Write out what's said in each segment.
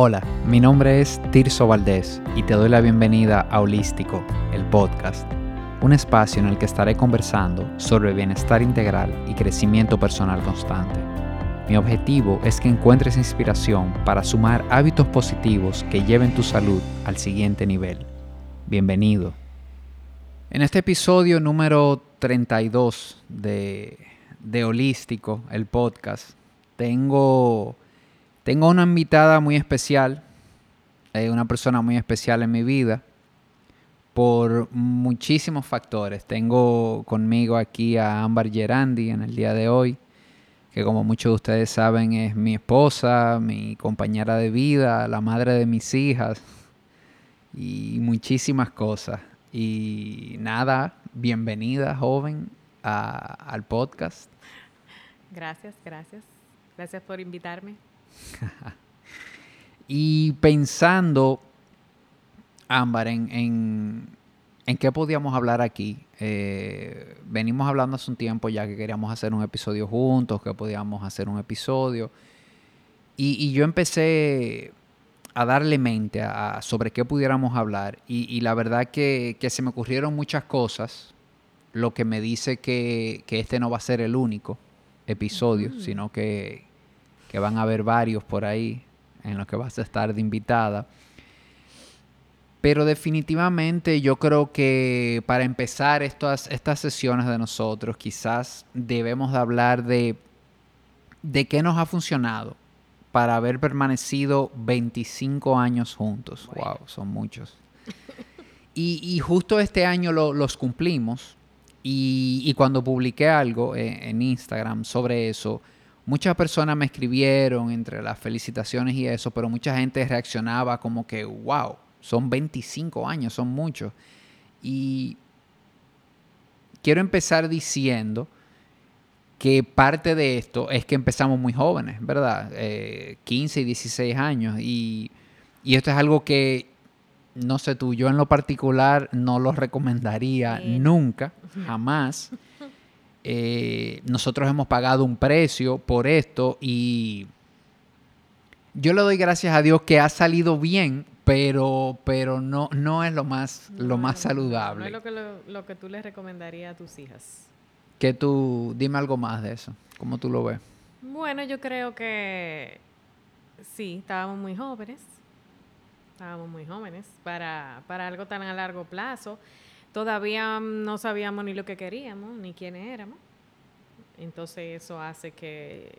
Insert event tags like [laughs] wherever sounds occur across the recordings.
Hola, mi nombre es Tirso Valdés y te doy la bienvenida a Holístico, el podcast, un espacio en el que estaré conversando sobre bienestar integral y crecimiento personal constante. Mi objetivo es que encuentres inspiración para sumar hábitos positivos que lleven tu salud al siguiente nivel. Bienvenido. En este episodio número 32 de, de Holístico, el podcast, tengo tengo una invitada muy especial, eh, una persona muy especial en mi vida, por muchísimos factores. Tengo conmigo aquí a Ámbar Gerandi en el día de hoy, que como muchos de ustedes saben es mi esposa, mi compañera de vida, la madre de mis hijas y muchísimas cosas. Y nada, bienvenida joven al podcast. Gracias, gracias. Gracias por invitarme. [laughs] y pensando, Ámbar, en, en, qué podíamos hablar aquí. Eh, venimos hablando hace un tiempo ya que queríamos hacer un episodio juntos, que podíamos hacer un episodio. Y, yo empecé a darle mente a, sobre qué pudiéramos hablar. Y, la verdad que, que, se me ocurrieron muchas cosas, lo que me dice que, que este no va a ser el único episodio, sino que, que van a haber varios por ahí en los que vas a estar de invitada. Pero definitivamente yo creo que para empezar estas, estas sesiones de nosotros quizás debemos de hablar de, de qué nos ha funcionado para haber permanecido 25 años juntos. Wow, son muchos. Y, justo este año los cumplimos y, cuando publiqué algo en Instagram sobre eso, muchas personas me escribieron entre las felicitaciones y eso, pero mucha gente reaccionaba como que, wow, son 25 años, son muchos. Y quiero empezar diciendo que parte de esto es que empezamos muy jóvenes, ¿verdad? 15 eh, y 16 años. Y, y, esto es algo que, no sé tú, yo en lo particular no lo recomendaría nunca, jamás. Eh, nosotros hemos pagado un precio por esto y yo le doy gracias a Dios que ha salido bien, pero, pero no, no es lo más, lo más saludable. No es lo que, lo, que tú les recomendarías a tus hijas. Que tú, dime algo más de eso, ¿cómo tú lo ves? Bueno, yo creo que sí, estábamos muy jóvenes, estábamos muy jóvenes para, para algo tan a largo plazo todavía no sabíamos ni lo que queríamos, ni quiénes éramos. Entonces eso hace que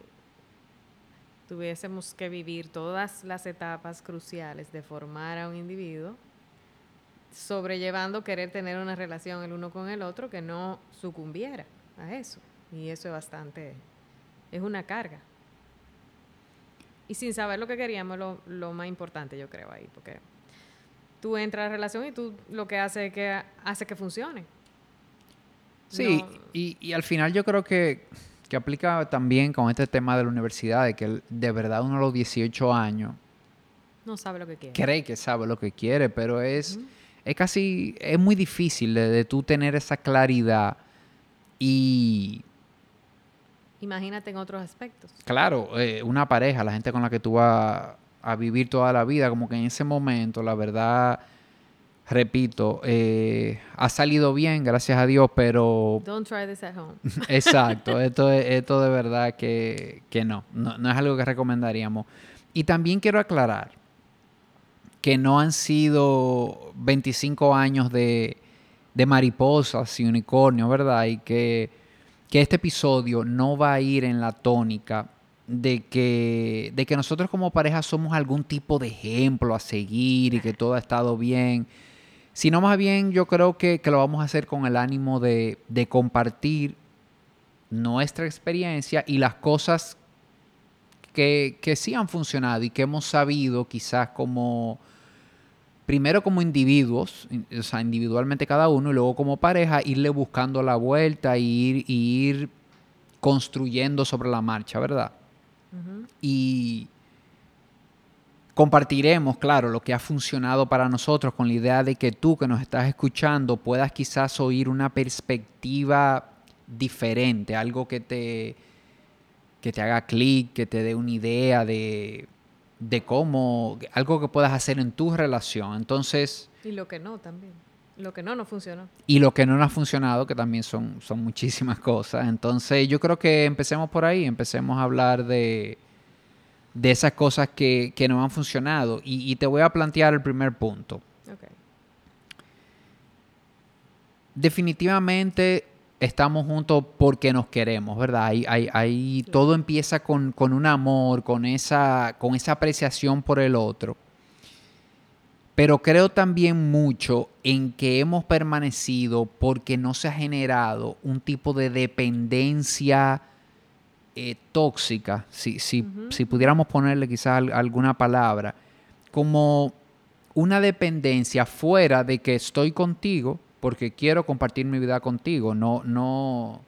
tuviésemos que vivir todas las etapas cruciales de formar a un individuo, sobrellevando querer tener una relación el uno con el otro que no sucumbiera a eso. Y eso es bastante, es una carga. Y sin saber lo que queríamos, lo, lo más importante yo creo ahí, porque tú entras a la relación y tú lo que hace es que hace que funcione. Sí, y, al final yo creo que, que, aplica también con este tema de la universidad, de que de verdad uno a los 18 años no sabe lo que quiere. Cree que sabe lo que quiere, pero es, es casi, es muy difícil de, de tú tener esa claridad y... Imagínate en otros aspectos. Claro, eh, una pareja, la gente con la que tú vas a vivir toda la vida, como que en ese momento, la verdad, repito, eh, ha salido bien, gracias a Dios, pero... Don't try this at home. [laughs] Exacto, esto, esto de verdad que, no, no, es algo que recomendaríamos. Y también quiero aclarar que no han sido 25 años de, de mariposas y unicornios, ¿verdad? Y que, que este episodio no va a ir en la tónica de que, de que nosotros como pareja somos algún tipo de ejemplo a seguir y que todo ha estado bien. Sino más bien yo creo que, lo vamos a hacer con el ánimo de, de compartir nuestra experiencia y las cosas que, que, sí han funcionado y que hemos sabido quizás como, primero como individuos, o sea, individualmente cada uno, y luego como pareja, irle buscando la vuelta y ir, ir construyendo sobre la marcha, ¿verdad? Y compartiremos, claro, lo que ha funcionado para nosotros con la idea de que tú que nos estás escuchando puedas quizás oír una perspectiva diferente, algo que te, que te haga clic, que te dé una idea de, de cómo, algo que puedas hacer en tu relación. Entonces... Y lo que no también. Lo que no, no funcionó. Y lo que no, no ha funcionado, que también son, son muchísimas [laughs] cosas. Entonces yo creo que empecemos por ahí, empecemos a hablar de, de esas cosas que, que no han funcionado. Y, y, te voy a plantear el primer punto. Okay. Definitivamente estamos juntos porque nos queremos, ¿verdad? Ahí, ahí, todo empieza con, un amor, con esa, con esa apreciación por el otro. Pero creo también mucho en que hemos permanecido porque no se ha generado un tipo de dependencia eh, tóxica, si, si, si, pudiéramos ponerle quizás alguna palabra, como una dependencia fuera de que estoy contigo, porque quiero compartir mi vida contigo. No, no,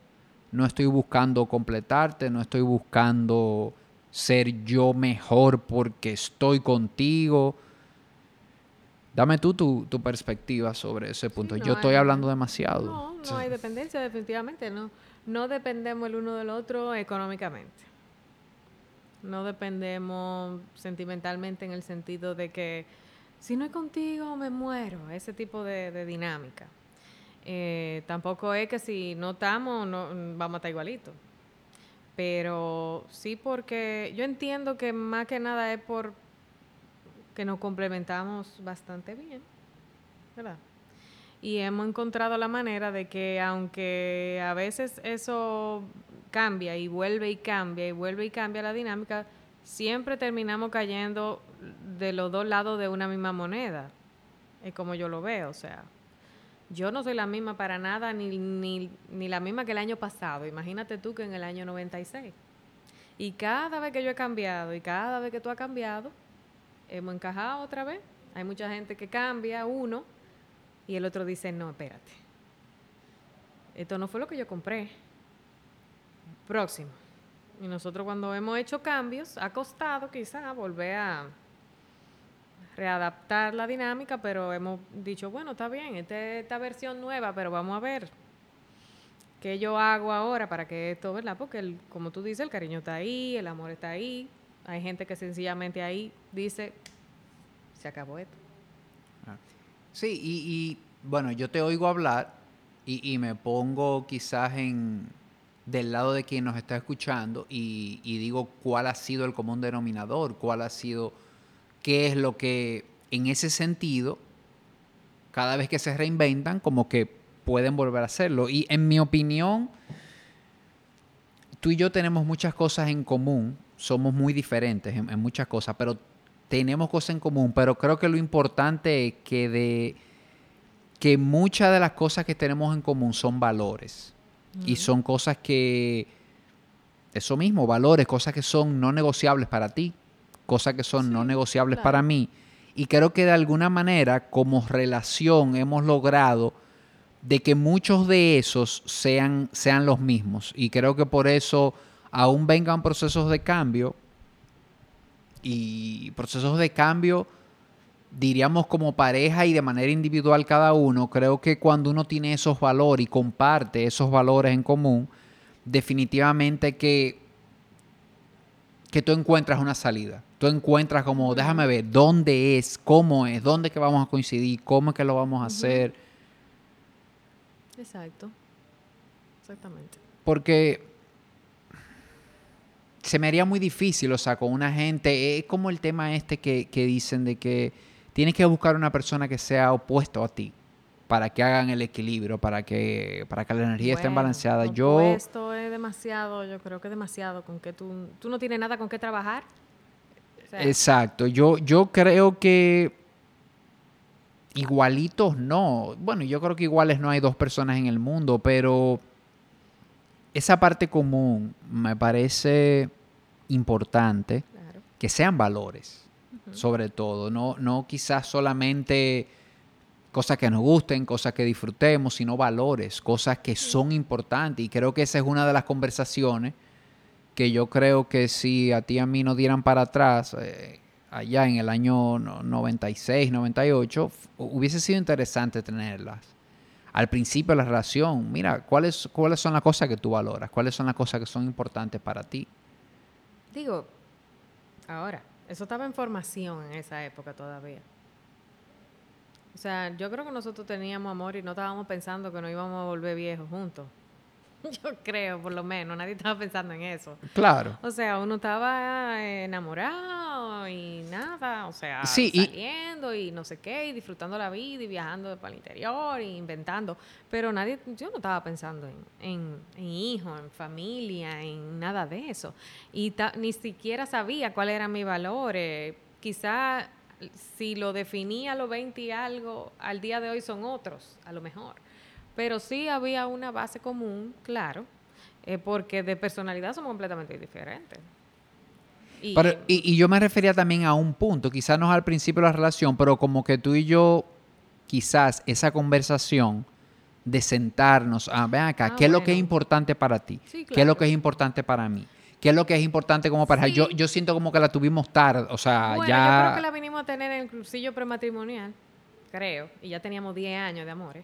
no estoy buscando completarte, no estoy buscando ser yo mejor porque estoy contigo. Dame tú tu, perspectiva sobre ese punto. yo estoy hablando demasiado. No, no hay dependencia, definitivamente. No, no dependemos el uno del otro económicamente. No dependemos sentimentalmente en el sentido de que si no es contigo me muero. Ese tipo de dinámica. Eh, tampoco es que si no estamos, no, vamos a estar igualito. Pero sí porque yo entiendo que más que nada es por que nos complementamos bastante bien, ¿verdad? Y hemos encontrado la manera de que aunque a veces eso cambia y vuelve y cambia y vuelve y cambia la dinámica, siempre terminamos cayendo de los dos lados de una misma moneda. Es como yo lo veo, o sea, yo no soy la misma para nada, ni, ni, ni, la misma que el año pasado. Imagínate tú que en el año 96. Y cada vez que yo he cambiado y cada vez que tú has cambiado, hemos encajado otra vez. Hay mucha gente que cambia, uno, y el otro dice, no, espérate. Esto no fue lo que yo compré. Próximo. Y nosotros cuando hemos hecho cambios, ha costado quizá volver a readaptar la dinámica, pero hemos dicho, bueno, está bien, esta esta versión nueva, pero vamos a ver qué yo hago ahora para que esto, ¿verdad? Porque, como tú dices, el cariño está ahí, el amor está ahí. Hay gente que sencillamente ahí dice, se acabó esto. Ah. Sí, y, bueno, yo te oigo hablar y, me pongo quizás en del lado de quien nos está escuchando y, y digo cuál ha sido el común denominador, cuál ha sido qué es lo que en ese sentido, cada vez que se reinventan, como que pueden volver a hacerlo. Y en mi opinión, tú y yo tenemos muchas cosas en común, somos muy diferentes en, muchas cosas, pero tenemos cosas en común, pero creo que lo importante es que de que muchas de las cosas que tenemos en común son valores y son cosas que eso mismo, valores, cosas que son no negociables para ti, cosas que son no negociables para mí. Y creo que de alguna manera, como relación, hemos logrado de que muchos de esos sean, sean los mismos. Y creo que por eso aún vengan procesos de cambio y procesos de cambio, diríamos como pareja y de manera individual cada uno, creo que cuando uno tiene esos valores y comparte esos valores en común, definitivamente que, que tú encuentras una salida tú encuentras como, déjame ver, dónde es, cómo es, dónde es que vamos a coincidir, cómo es que lo vamos a hacer. Exacto. Exactamente. Porque se me haría muy difícil, o sea, con una gente, es como el tema este que, que dicen de que tienes que buscar una persona que sea opuesto a ti para que hagan el equilibrio, para que, para que la energía esté balanceada. Yo esto es demasiado, yo creo que es demasiado, con que tú, tú no tienes nada con qué trabajar. Exacto. Yo, yo creo que igualitos no. Bueno, yo creo que iguales no hay dos personas en el mundo, pero esa parte común me parece importante que sean valores, sobre todo. No, no quizás solamente cosas que nos gusten, cosas que disfrutemos, sino valores, cosas que son importantes. Y creo que esa es una de las conversaciones que yo creo que si a ti y a mí nos dieran para atrás, eh, allá en el año 96, 98, hubiese sido interesante tenerlas. Al principio de la relación, mira, ¿cuáles, ¿cuáles son las cosas que tú valoras? ¿Cuáles son las cosas que son importantes para ti? Digo, ahora, Eso estaba en formación en esa época todavía. O sea, yo creo que nosotros teníamos amor y no estábamos pensando que nos íbamos a volver viejos juntos. [laughs] Yo creo, por lo menos, nadie estaba pensando en eso. Claro. O sea, uno estaba enamorado y nada, o sea, Sí, y- y, no sé qué, y disfrutando la vida y viajando para el interior y inventando. Pero nadie, yo no estaba pensando en, en, en hijos, en familia, en nada de eso. Y ni siquiera sabía cuáles eran mis valores. Quizá si lo definía a los 20 y algo, al día de hoy son otros, a lo mejor. Pero sí había una base común, claro, eh, porque de personalidad somos completamente diferentes. Y, Pero- y, y yo me refería también a un punto, quizás no al principio de la relación, pero como que tú y yo, quizás esa conversación de sentarnos, a ven acá, Ah, ¿qué es lo que es importante para ti? Sí, ¿Qué es lo que es importante para mí? ¿Qué es lo que es importante como pareja? Sí. Yo, yo siento como que la tuvimos tarde, o sea, bueno, ya... yo creo que la vinimos a tener en el cursillo prematrimonial, creo, y ya teníamos 10 años de amores.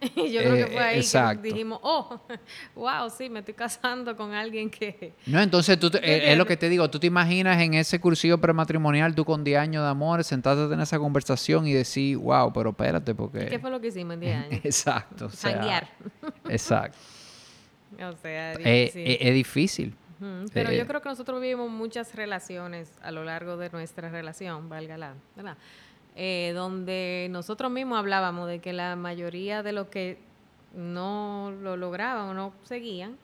Y [laughs] yo creo Eh, que fue ahí exacto. que dijimos, oh, [laughs] wow, sí, me estoy casando con alguien que... No, entonces tú, te- ¿Me [laughs] eh, es lo que te digo, tú te imaginas en ese cursillo prematrimonial, tú con 10 años de amor, sentarte a tener esa conversación y decir, wow, pero espérate, porque... ¿Qué fue lo que hicimos en 10 años? Exacto, o sea. Exacto. O sea, Eh, difícil. eh, es difícil. Pero Eh, yo creo que nosotros vivimos muchas relaciones a lo largo de nuestra relación, valga la, ¿verdad? Eh, donde nosotros mismos hablábamos de que la mayoría de los que no lo lograban o no seguían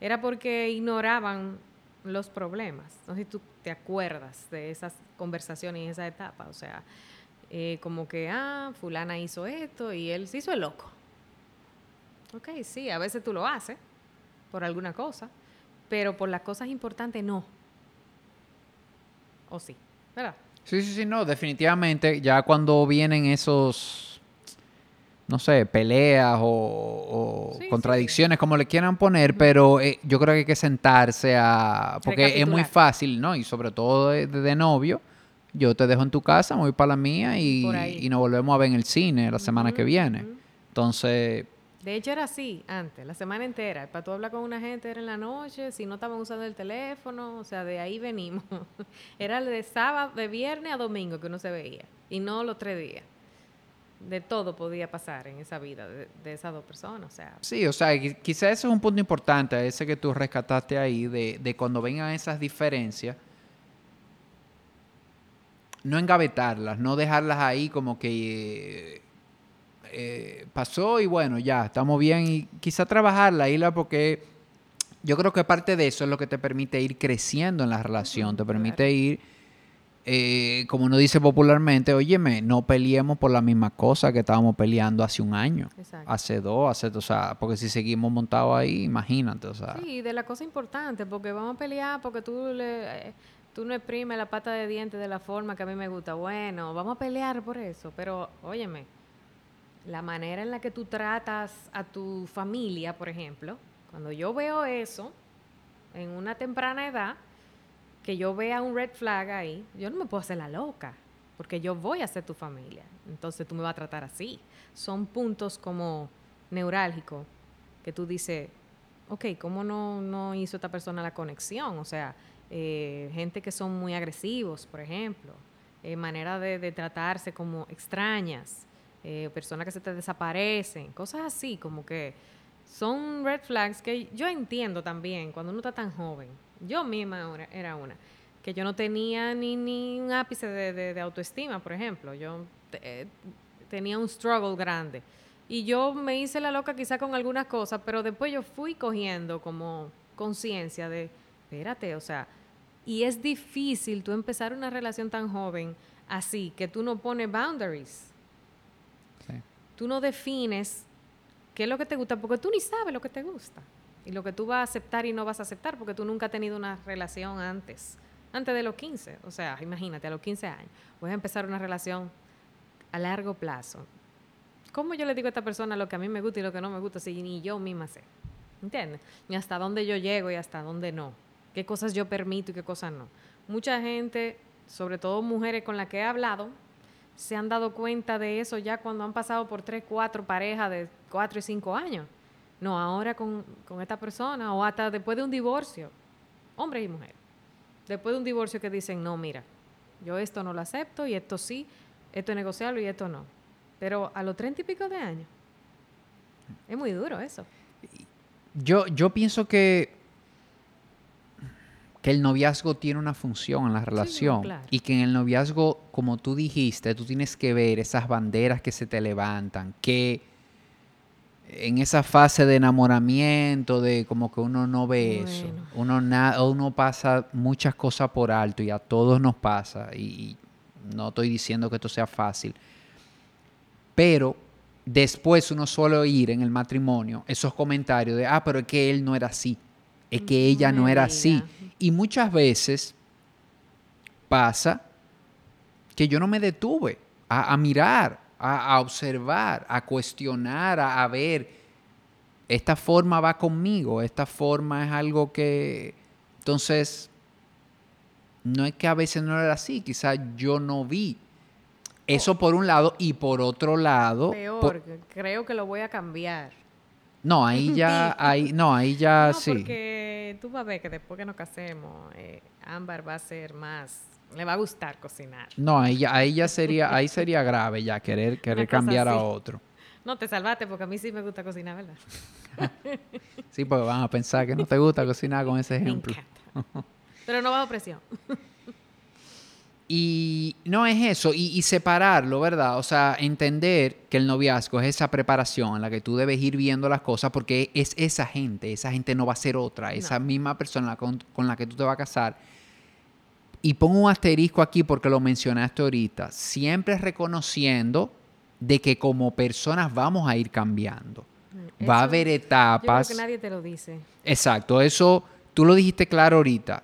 era porque ignoraban los problemas. No sé si tú te acuerdas de esas conversaciones y esa etapa. O sea, eh, como que, ah, fulana hizo esto y él se hizo el loco. Ok, sí, a veces tú lo haces por alguna cosa, pero por las cosas importantes no. O sí, ¿verdad? Sí, sí, sí, no, definitivamente ya cuando vienen esos, no sé, peleas o, o Sí, sí. contradicciones, como le quieran poner, pero eh, yo creo que hay que sentarse a, porque es muy fácil, ¿no? Y sobre todo de, de novio, yo te dejo en tu casa, me voy para la mía y, y nos volvemos a ver en el cine la semana que viene. Entonces, De hecho era así antes, la semana entera. Para tú hablar con una gente era en la noche, si no estaban usando el teléfono, o sea, de ahí venimos. [laughs] era de sábado, de viernes a domingo que uno se veía, y no los tres días. De todo podía pasar en esa vida de, de esas dos personas, o sea, Sí, o sea, qui- quizás ese es un punto importante, ese que tú rescataste ahí, de, de cuando vengan esas diferencias, no engavetarlas, no dejarlas ahí como que eh, eh, pasó y bueno, ya, estamos bien y quizá trabajarla, Isla, porque yo creo que parte de eso es lo que te permite ir creciendo en la relación, te permite claro. ir, eh, como uno dice popularmente, óyeme, no peleemos por la misma cosa que estábamos peleando hace un año exacto. hace dos, hace, o sea, porque si seguimos montados ahí, imagínate, o sea, Sí, de la cosa importante, porque vamos a pelear porque tú le, eh, tú no exprimes la pata de dientes de la forma que a mí me gusta. Bueno, vamos a pelear por eso, pero óyeme, la manera en la que tú tratas a tu familia, por ejemplo, cuando yo veo eso en una temprana edad, que yo vea un red flag ahí, yo no me puedo hacer la loca, porque yo voy a ser tu familia. Entonces tú me vas a tratar así. Son puntos como neurálgicos que tú dices, ok, ¿cómo no, no hizo esta persona la conexión? O sea, eh, gente que son muy agresivos, por ejemplo, eh, manera de, de tratarse como extrañas, eh, personas que se te desaparecen, cosas así, como que son red flags que yo entiendo también cuando uno está tan joven. Yo misma era- una, que yo no tenía ni, ni un ápice de, de- de autoestima, por ejemplo. Yo eh, tenía un struggle grande. Y yo me hice la loca quizá con algunas cosas, pero después yo fui cogiendo como conciencia de, espérate, o sea, y es difícil tú empezar una relación tan joven así, que tú no pones boundaries. Tú no defines qué es lo que te gusta, porque tú ni sabes lo que te gusta. Y lo que tú vas a aceptar y no vas a aceptar, porque tú nunca has tenido una relación antes, antes de los 15. O sea, imagínate, a los 15 años, voy a empezar una relación a largo plazo. ¿Cómo yo le digo a esta persona lo que a mí me gusta y lo que no me gusta si ni yo misma sé? ¿Entiendes? Ni hasta dónde yo llego y hasta dónde no. ¿Qué cosas yo permito y qué cosas no? Mucha gente, sobre todo mujeres con las que he hablado, se han dado cuenta de eso ya cuando han pasado por tres, cuatro parejas de cuatro y cinco años. No, ahora con, con esta persona o hasta después de un divorcio, hombres y mujeres. después de un divorcio que dicen, no, mira, yo esto no lo acepto y esto sí, esto es negociable y esto no. Pero a los treinta y pico de años, es muy duro eso. Yo, yo pienso que, que el noviazgo tiene una función en la relación claro. y que en el noviazgo, como tú dijiste, tú tienes que ver esas banderas que se te levantan, que en esa fase de enamoramiento, de como que uno no ve eso, uno, na- uno pasa muchas cosas por alto y a todos nos pasa y, y no estoy diciendo que esto sea fácil, pero después uno suele oír en el matrimonio esos comentarios de, ah, pero es que él no era así, es que ella no era así. Y muchas veces pasa que yo no me detuve a, a mirar, a, a observar, a cuestionar, a, a ver, esta forma va conmigo, esta forma es algo que... Entonces, no es que a veces no era así, quizás yo no vi. Eso por un lado y por otro lado... Peor, por- creo que lo voy a cambiar. No, ahí [laughs] ya, ahí, no, ahí ya no, sí. porque tú vas a ver que después que nos casemos, eh, Ámbar va a ser más, le va a gustar cocinar. No, ahí ya, ahí ya sería, [laughs] ahí sería grave ya querer, querer cambiar a otro. No, te salvaste porque a mí sí me gusta cocinar, ¿verdad? [laughs] Sí, porque van a pensar que no te gusta cocinar con ese Me ejemplo. encanta. Pero no bajo presión. Y no es eso, y, y separarlo, ¿verdad? O sea, entender que el noviazgo es esa preparación en la que tú debes ir viendo las cosas porque es esa gente, esa gente no va a ser otra, esa misma persona con, con la que tú te vas a casar. Y pongo un asterisco aquí porque lo mencionaste ahorita, siempre reconociendo de que como personas vamos a ir cambiando. Va a haber Yo etapas. creo que nadie te lo dice. Exacto, eso tú lo dijiste claro ahorita.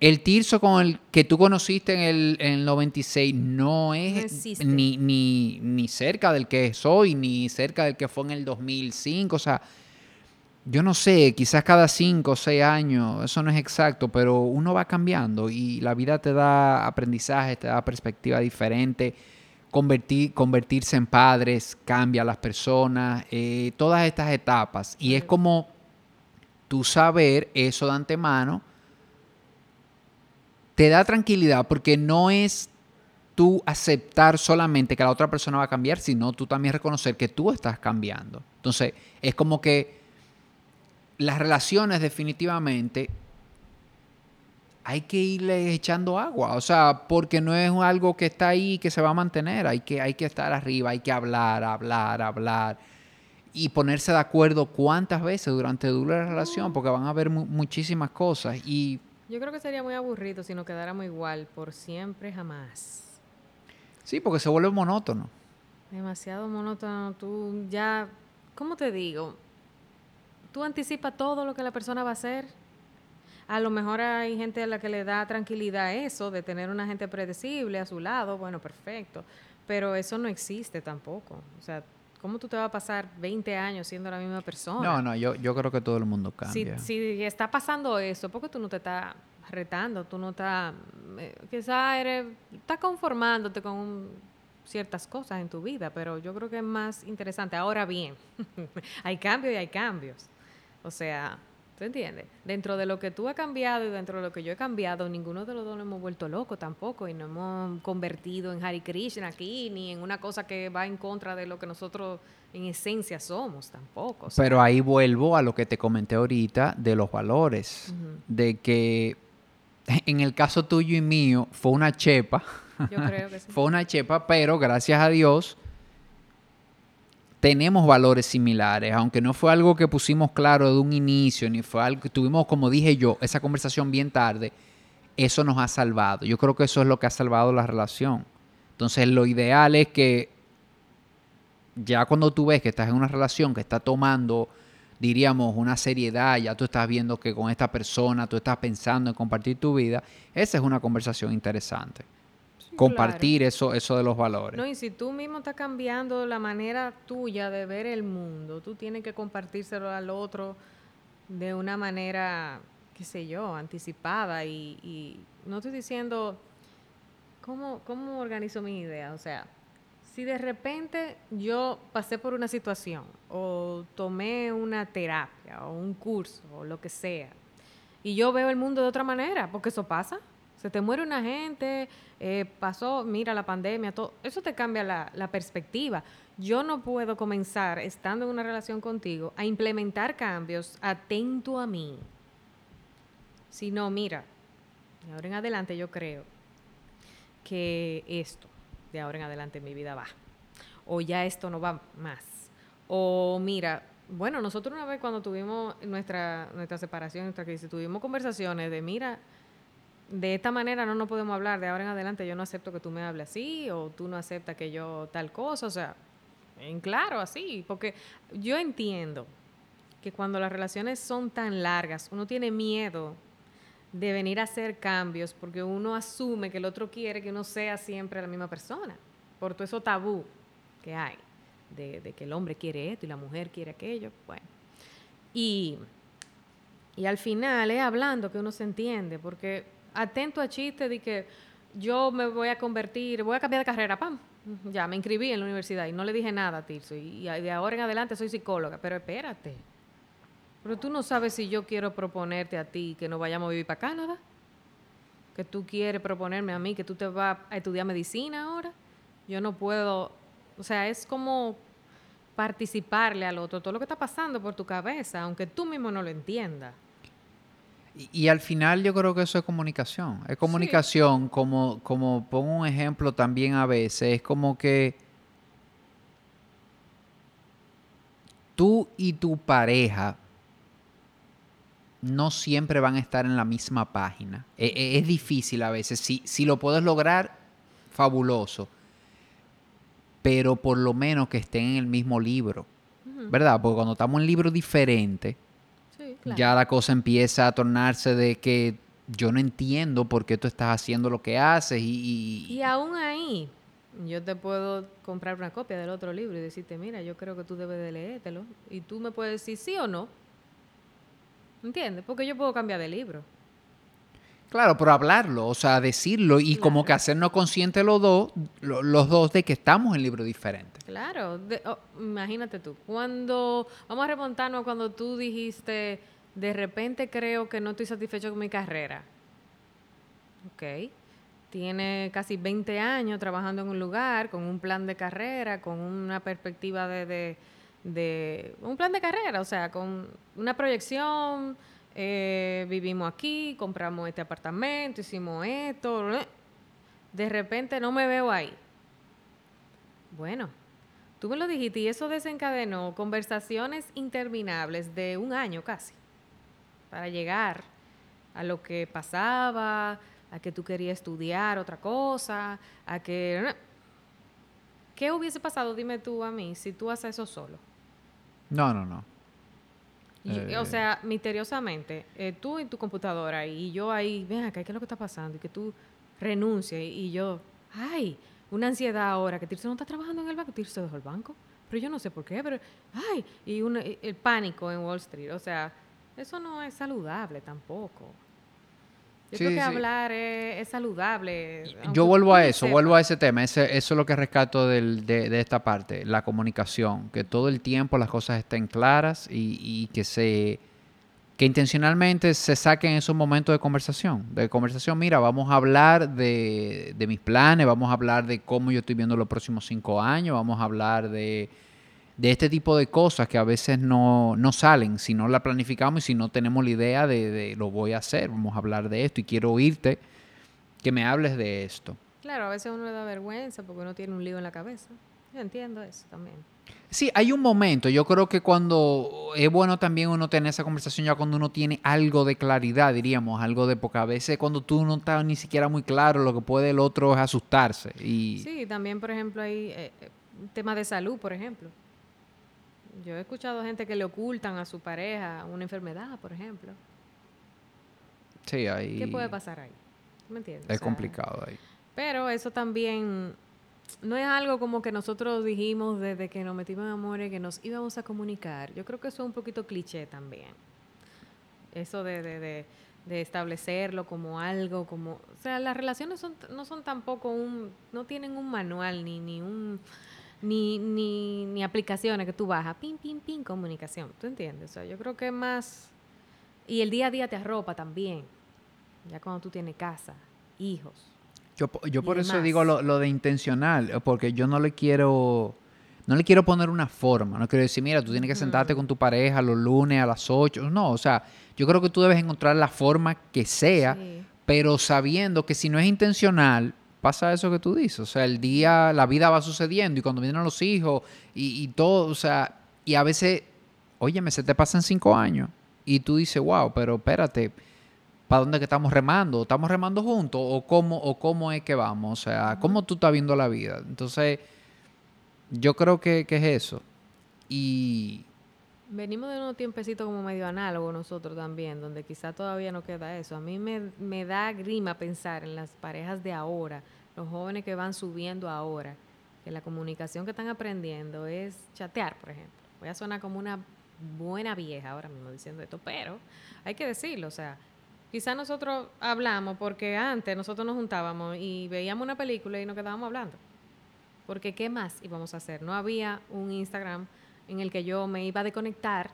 El Tirso con el que tú conociste en el, en el 96 no es No ni, ni, ni cerca del que es hoy, ni cerca del que fue en el 2005. O sea, yo no sé, quizás cada 5 o 6 años, eso no es exacto, pero uno va cambiando y la vida te da aprendizaje, te da perspectiva diferente. Convertir, convertirse en padres cambia a las personas, eh, todas estas etapas. Y es como tú saber eso de antemano te da tranquilidad porque no es tú aceptar solamente que la otra persona va a cambiar, sino tú también reconocer que tú estás cambiando. Entonces, es como que las relaciones definitivamente hay que irle echando agua, o sea, porque no es algo que está ahí que se va a mantener, hay que, hay que estar arriba, hay que hablar, hablar, hablar y ponerse de acuerdo cuántas veces durante dura la relación, porque van a haber mu- muchísimas cosas. Y Yo creo que sería muy aburrido si nos quedáramos igual por siempre, jamás. sí, porque se vuelve monótono. Demasiado monótono. Tú ya, ¿cómo te digo? Tú anticipas todo lo que la persona va a hacer. A lo mejor hay gente a la que le da tranquilidad eso, de tener una gente predecible a su lado. Bueno, perfecto. Pero eso no existe tampoco. O sea, ¿cómo tú te vas a pasar 20 años siendo la misma persona? No, no, yo, yo creo que todo el mundo cambia. si está pasando eso, porque tú no te estás retando, tú no estás, eh, quizás eres, estás conformándote con un- ciertas cosas en tu vida, pero yo creo que es más interesante. Ahora bien, [laughs] hay cambios y hay cambios. O sea, ¿tú entiendes? Dentro de lo que tú has cambiado y dentro de lo que yo he cambiado, ninguno de los dos nos hemos vuelto locos tampoco y no hemos convertido en Hari Krishna aquí, ni en una cosa que va en contra de lo que nosotros en esencia somos tampoco. o sea, Pero ahí vuelvo a lo que te comenté ahorita de los valores, de que en el caso tuyo y mío fue una chepa, yo creo que sí. [laughs] fue una chepa, pero gracias a Dios tenemos valores similares, aunque no fue algo que pusimos claro de un inicio, ni fue algo que tuvimos, como dije yo, esa conversación bien tarde, eso nos ha salvado. Yo creo que eso es lo que ha salvado la relación. Entonces, lo ideal es que ya cuando tú ves que estás en una relación que está tomando, diríamos, una seriedad, ya tú estás viendo que con esta persona tú estás pensando en compartir tu vida, esa es una conversación interesante. Compartir eso, eso de los valores. No, y si tú mismo estás cambiando la manera tuya de ver el mundo, tú tienes que compartírselo al otro de una manera, qué sé yo, anticipada. Y, y no estoy diciendo, ¿cómo, ¿cómo organizo mi idea? O sea, si de repente yo pasé por una situación o tomé una terapia o un curso o lo que sea, y yo veo el mundo de otra manera, porque eso pasa. Se te muere una gente, eh, pasó, mira la pandemia, todo. Eso te cambia la, perspectiva. Yo no puedo comenzar, estando en una relación contigo, a implementar cambios atento a mí. Si no, mira, de ahora en adelante yo creo que esto, de ahora en adelante en mi vida va. O ya esto no va más. O mira, bueno, nosotros una vez cuando tuvimos nuestra, nuestra separación, nuestra crisis, tuvimos conversaciones de, mira, de esta manera no nos podemos hablar, de ahora en adelante yo no acepto que tú me hables así, o tú no aceptas que yo tal cosa, o sea, en claro, así, porque yo entiendo que cuando las relaciones son tan largas, uno tiene miedo de venir a hacer cambios porque uno asume que el otro quiere que uno sea siempre la misma persona, por todo eso tabú que hay de, que el hombre quiere esto y la mujer quiere aquello. Bueno. Y, y al final es hablando que uno se entiende, porque atento a chistes de que yo me voy a convertir, voy a cambiar de carrera, pam. Ya me inscribí en la universidad y no le dije nada a Tirso. Y, de ahora en adelante soy psicóloga. Pero espérate. Pero tú no sabes si yo quiero proponerte a ti que no vayamos a vivir para Canadá. Que tú quieres proponerme a mí que tú te vas a estudiar medicina ahora. Yo no puedo o sea, es como participarle al otro todo lo que está pasando por tu cabeza, aunque tú mismo no lo entiendas. Y, al final yo creo que eso es comunicación. Es comunicación, como, como pongo un ejemplo también a veces, es como que tú y tu pareja no siempre van a estar en la misma página. E, e, es, difícil a veces. Si, si lo puedes lograr, fabuloso pero por lo menos que estén en el mismo libro, ¿verdad? Porque cuando estamos en libros diferentes, ya la cosa empieza a tornarse de que yo no entiendo por qué tú estás haciendo lo que haces y... Y, aún ahí, yo te puedo comprar una copia del otro libro y decirte, mira, yo creo que tú debes de leértelo. Y tú me puedes decir sí o no. ¿Entiendes? Porque yo puedo cambiar de libro. Claro, pero hablarlo, o sea, decirlo y como que hacernos conscientes los dos, los dos de que estamos en libros diferentes. Claro, oh, imagínate tú, cuando, vamos a remontarnos cuando tú dijiste, de repente creo que no estoy satisfecho con mi carrera. Ok, tiene casi 20 años trabajando en un lugar, con un plan de carrera, con una perspectiva de, de un plan de carrera, o sea, con una proyección eh, vivimos aquí, compramos este apartamento, hicimos esto. De repente no me veo ahí. Bueno, tú me lo dijiste y eso desencadenó conversaciones interminables de un año casi para llegar a lo que pasaba, a que tú querías estudiar otra cosa, a que... ¿Qué hubiese pasado, dime tú a mí, si tú haces eso solo? No, no, no o eh, sea, misteriosamente, eh, tú en tu computadora y yo ahí, ven acá, ¿qué es lo que está pasando? Y que tú renuncies y, yo, ay, una ansiedad ahora, que Tirso no está trabajando en el banco, Tirso dejó el banco, pero yo no sé por qué, pero, ay, y el pánico en Wall Street, o sea, eso no es saludable tampoco. Yo creo que hablar es, saludable. Yo vuelvo a eso, vuelvo a ese tema. eso es lo que rescato de, esta parte, la comunicación. Que todo el tiempo las cosas estén claras y, que se que intencionalmente se saquen esos momentos de conversación. De conversación, mira, vamos a hablar de, de mis planes, vamos a hablar de cómo yo estoy viendo los próximos cinco años, vamos a hablar de de este tipo de cosas que a veces no, salen si no la planificamos y si no tenemos la idea de, lo voy a hacer, vamos a hablar de esto y quiero oírte que me hables de esto. Claro, a veces uno le da vergüenza porque uno tiene un lío en la cabeza. Yo entiendo eso también. Sí, hay un momento. Yo creo que cuando es bueno también uno tener esa conversación ya cuando uno tiene algo de claridad, diríamos, algo de porque a veces cuando tú no estás ni siquiera muy claro, lo que puede el otro es asustarse. Y... Sí, también, por ejemplo, hay eh, eh temas de salud, por ejemplo. Yo he escuchado gente que le ocultan a su pareja una enfermedad, por ejemplo. Sí, ahí. ¿Qué puede pasar ahí? ¿Me entiendes? Es complicado ahí. Pero eso también no es algo como que nosotros dijimos desde que nos metimos en amores que nos íbamos a comunicar. Yo creo que eso es un poquito cliché también. Eso de, de, de, establecerlo como algo, como... O sea, las relaciones son, no son tampoco un... no tienen un manual ni, ni un ni, ni, ni aplicaciones que tú bajas, pin, pin, pin, comunicación. ¿Tú entiendes? O sea, yo creo que más y el día a día te arropa también. Ya cuando tú tienes casa, hijos. Yo, yo por eso digo lo, lo de intencional, porque yo no le quiero, no le quiero poner una forma, no quiero decir, mira, tú tienes que sentarte con tu pareja los lunes a las 8, no, o sea, yo creo que tú debes encontrar la forma que sea, Sí. pero sabiendo que si no es intencional, pasa eso que tú dices, o sea, el día, la vida va sucediendo y cuando vienen los hijos y, y todo, o sea, y a veces, óyeme, se te pasan cinco años y tú dices, wow, pero espérate, ¿para dónde que estamos remando? ¿Estamos remando juntos? ¿O cómo, o cómo es que vamos? O sea, ¿cómo tú estás viendo la vida? Entonces, yo creo que, que es eso. Y Venimos de unos tiempecitos como medio análogo nosotros también, donde quizá todavía no queda eso. A mí me, da grima pensar en las parejas de ahora, los jóvenes que van subiendo ahora, que la comunicación que están aprendiendo es chatear, por ejemplo. Voy a sonar como una buena vieja ahora mismo diciendo esto, pero hay que decirlo, o sea, quizá nosotros hablamos porque antes nosotros nos juntábamos y veíamos una película y nos quedábamos hablando. Porque ¿qué más íbamos a hacer? No había un Instagram en el que yo me iba a desconectar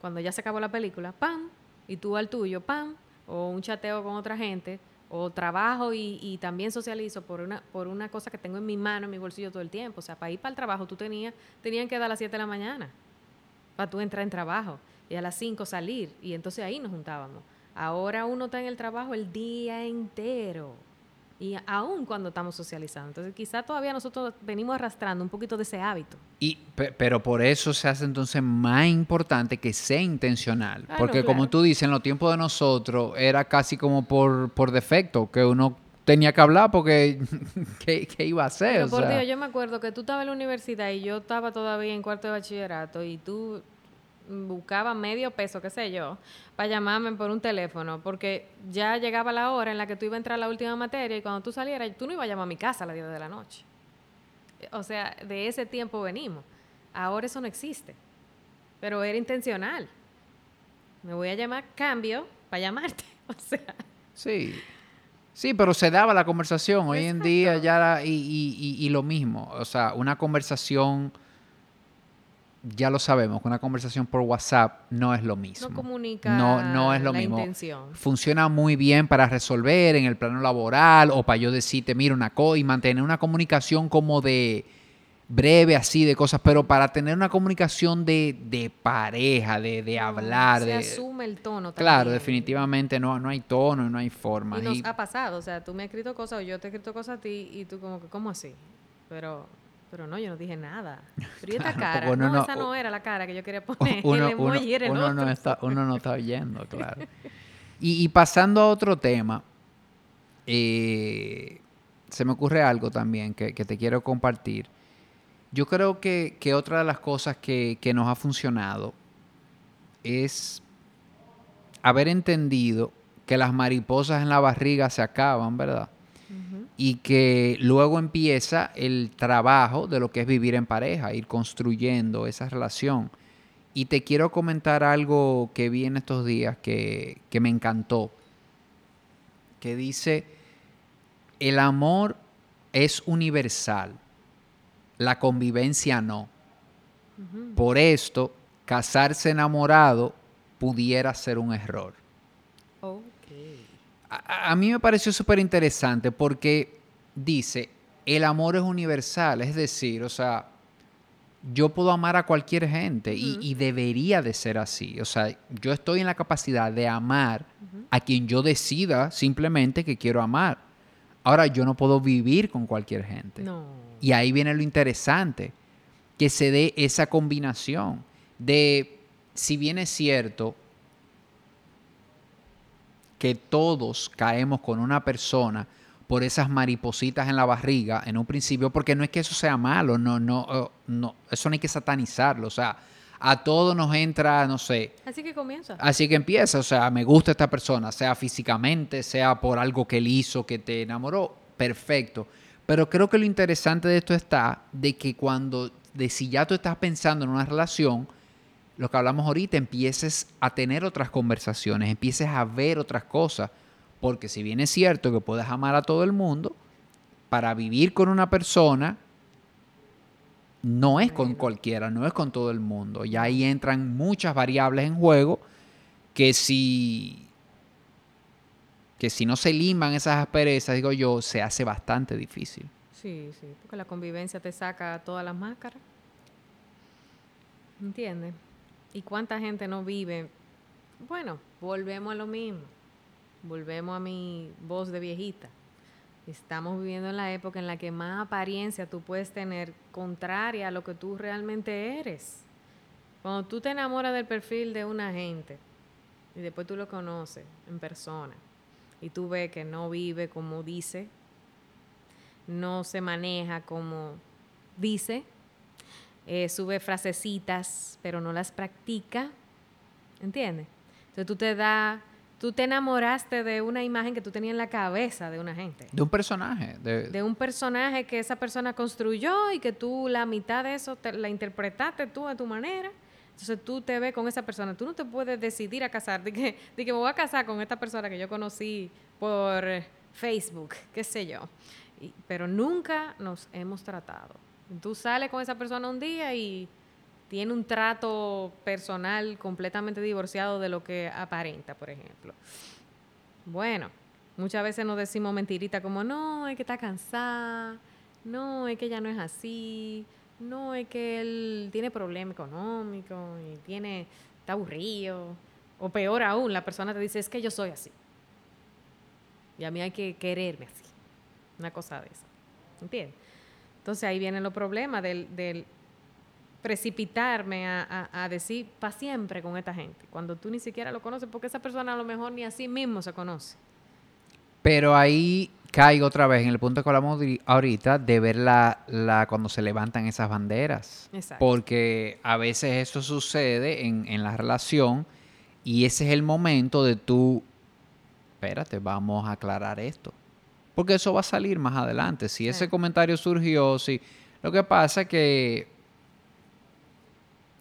cuando ya se acabó la película, ¡pam! Y tú al tuyo, ¡pam! O un chateo con otra gente, o trabajo y, también socializo por una, por una cosa que tengo en mi mano, en mi bolsillo todo el tiempo. O sea, para ir para el trabajo tú tenías, tenían que dar a las 7 de la mañana para tú entrar en trabajo y a las 5 salir. Y entonces ahí nos juntábamos. Ahora uno está en el trabajo el día entero. Y aún cuando estamos socializando. Entonces quizá todavía nosotros venimos arrastrando un poquito de ese hábito. Y, pe- pero por eso se hace entonces más importante que sea intencional. Claro, porque como tú dices, en los tiempos de nosotros era casi como por, por defecto, que uno tenía que hablar porque [laughs] ¿qué, qué iba a hacer? Pero O por sea, Dios, yo me acuerdo que tú estabas en la universidad y yo estaba todavía en cuarto de bachillerato y tú buscabas medio peso, qué sé yo, para llamarme por un teléfono, porque ya llegaba la hora en la que tú ibas a entrar a la última materia y cuando tú salieras, tú no ibas a llamar a mi casa a las 10 de la noche. O sea, de ese tiempo venimos. Ahora eso no existe, pero era intencional. Me voy a llamar cambio para llamarte. [laughs] O sea, Sí. Sí, pero se daba la conversación. Hoy en día ya la- y, y- y- y lo mismo. O sea, una conversación, ya lo sabemos, que una conversación por WhatsApp no es lo mismo. no comunica No, no es lo la mismo. intención. Funciona muy bien para resolver en el plano laboral o para yo decirte, mira, una cosa y mantener una comunicación como de breve, así, de cosas, pero para tener una comunicación de, de pareja, de, de hablar, Se de... asume el tono Claro, también. definitivamente no, no hay tono, no hay forma. Y nos Y- ha pasado, o sea, tú me has escrito cosas o yo te he escrito cosas a ti y tú como que, ¿cómo así? Pero, pero no, yo no dije nada. [laughs] Pero ¿y esta Claro, cara? No, no- esa no era la cara que yo quería [laughs] poner. uno, el emoji uno- era el uno no otro. está, uno no está oyendo, [laughs] claro. Y, y pasando a otro tema, eh, se me ocurre algo también que, que te quiero compartir. Yo creo que, que otra de las cosas que, que nos ha funcionado es haber entendido que las mariposas en la barriga se acaban, ¿verdad? Y que luego empieza el trabajo de lo que es vivir en pareja, ir construyendo esa relación. Y te quiero comentar algo que vi en estos días que, que me encantó, que dice, el amor es universal, la convivencia no. Por esto, casarse enamorado pudiera ser un error. Ok. A, a mí me pareció súper interesante porque dice, el amor es universal, es decir, o sea, yo puedo amar a cualquier gente y, debería de ser así. O sea, yo estoy en la capacidad de amar a quien yo decida simplemente que quiero amar. Ahora, yo no puedo vivir con cualquier gente. No. Y ahí viene lo interesante, que se dé esa combinación de, si bien es cierto que todos caemos con una persona por esas maripositas en la barriga en un principio, porque no es que eso sea malo, no, no, no, eso no hay que satanizarlo, o sea, a todos nos entra, no sé, Así que comienza. Así que empieza, o sea, me gusta esta persona, sea físicamente, sea por algo que él hizo, que te enamoró, perfecto. Pero creo que lo interesante de esto está de que cuando, de si ya tú estás pensando en una relación, lo que hablamos ahorita, empieces a tener otras conversaciones, empieces a ver otras cosas. Porque si bien es cierto que puedes amar a todo el mundo, para vivir con una persona no es con cualquiera, no es con todo el mundo. Y ahí entran muchas variables en juego que si que si no se liman esas asperezas, digo yo, se hace bastante difícil. Sí, sí, porque la convivencia te saca todas las máscaras. ¿Entiendes? ¿Y cuánta gente no vive? Bueno, volvemos a lo mismo. Volvemos a mi voz de viejita. Estamos viviendo en la época en la que más apariencia tú puedes tener contraria a lo que tú realmente eres. Cuando tú te enamoras del perfil de una gente y después tú lo conoces en persona y tú ves que no vive como dice, no se maneja como dice, eh, sube frasecitas, pero no las practica, ¿entiendes? Entonces tú te das, tú te enamoraste de una imagen que tú tenías en la cabeza de una gente. De un personaje. De, De un personaje que esa persona construyó y que tú la mitad de eso te- la interpretaste tú a tu manera. Entonces tú te ves con esa persona. Tú no te puedes decidir a casar. [laughs] De que, de que me voy a casar con esta persona que yo conocí por Facebook, qué sé yo. Y- pero nunca nos hemos tratado. Tú sales con esa persona un día y tiene un trato personal completamente divorciado de lo que aparenta, por ejemplo. Bueno, muchas veces nos decimos mentiritas como, no, es que está cansada, no, es que ella no es así, no, es que él tiene problemas económicos y tiene, está aburrido. O peor aún, la persona te dice, es que yo soy así. Y a mí hay que quererme así. Una cosa de esa. ¿Entiendes? Entonces ahí vienen los problemas del, del precipitarme a, a- a decir para siempre con esta gente, cuando tú ni siquiera lo conoces, porque esa persona a lo mejor ni a sí mismo se conoce. Pero ahí caigo otra vez en el punto que hablamos ahorita de ver la, la- cuando se levantan esas banderas. Exacto. Porque a veces eso sucede en, en la relación y ese es el momento de tú, espérate, vamos a aclarar esto. Porque eso va a salir más adelante. Si ese Sí. comentario surgió, si... Lo que pasa es que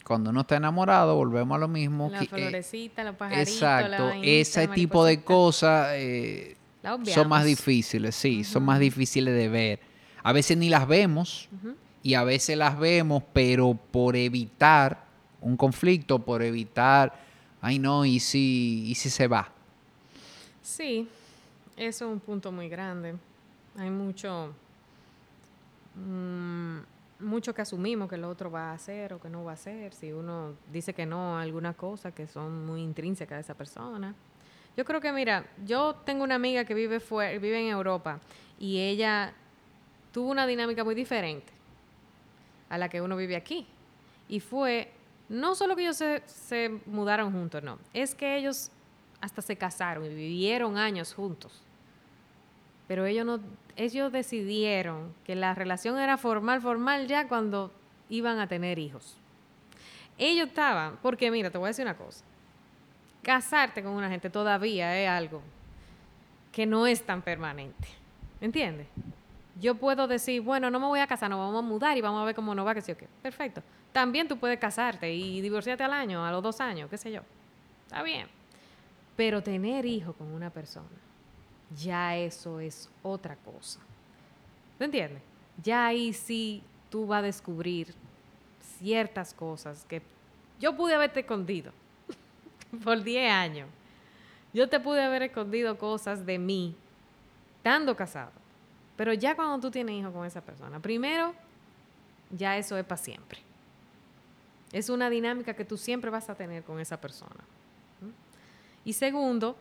cuando uno está enamorado, volvemos a lo mismo. La eh, florecita, los pajaritos, exacto, la vainita, ese la tipo de cosas eh, son más difíciles, sí, son más difíciles de ver. A veces ni las vemos y a veces las vemos, pero por evitar un conflicto, por evitar, ay no, y si, y si se va. Sí, eso es un punto muy grande. Hay mucho, mm, mucho que asumimos que el otro va a hacer o que no va a hacer. Si uno dice que no a alguna cosa que son muy intrínsecas de esa persona. Yo creo que, mira, yo tengo una amiga que vive, fue- vive en Europa y ella tuvo una dinámica muy diferente a la que uno vive aquí. Y fue, no solo que ellos se, se mudaron juntos, no, es que ellos hasta se casaron y vivieron años juntos. Pero ellos no, ellos decidieron que la relación era formal, formal ya cuando iban a tener hijos. Ellos estaban, porque mira, te voy a decir una cosa. Casarte con una gente todavía es algo que no es tan permanente. ¿Entiendes? Yo puedo decir, bueno, no me voy a casar, nos vamos a mudar y vamos a ver cómo nos va, que sí o qué. Perfecto. También tú puedes casarte y divorciarte al año, a los dos años, qué sé yo. Está bien. Pero tener hijos con una persona, ya eso es otra cosa. ¿Tú entiendes? Ya ahí sí tú vas a descubrir ciertas cosas que yo pude haberte escondido [laughs] por 10 años. Yo te pude haber escondido cosas de mí estando casado. Pero ya cuando tú tienes hijos con esa persona, primero, ya eso es para siempre. Es una dinámica que tú siempre vas a tener con esa persona. Y segundo,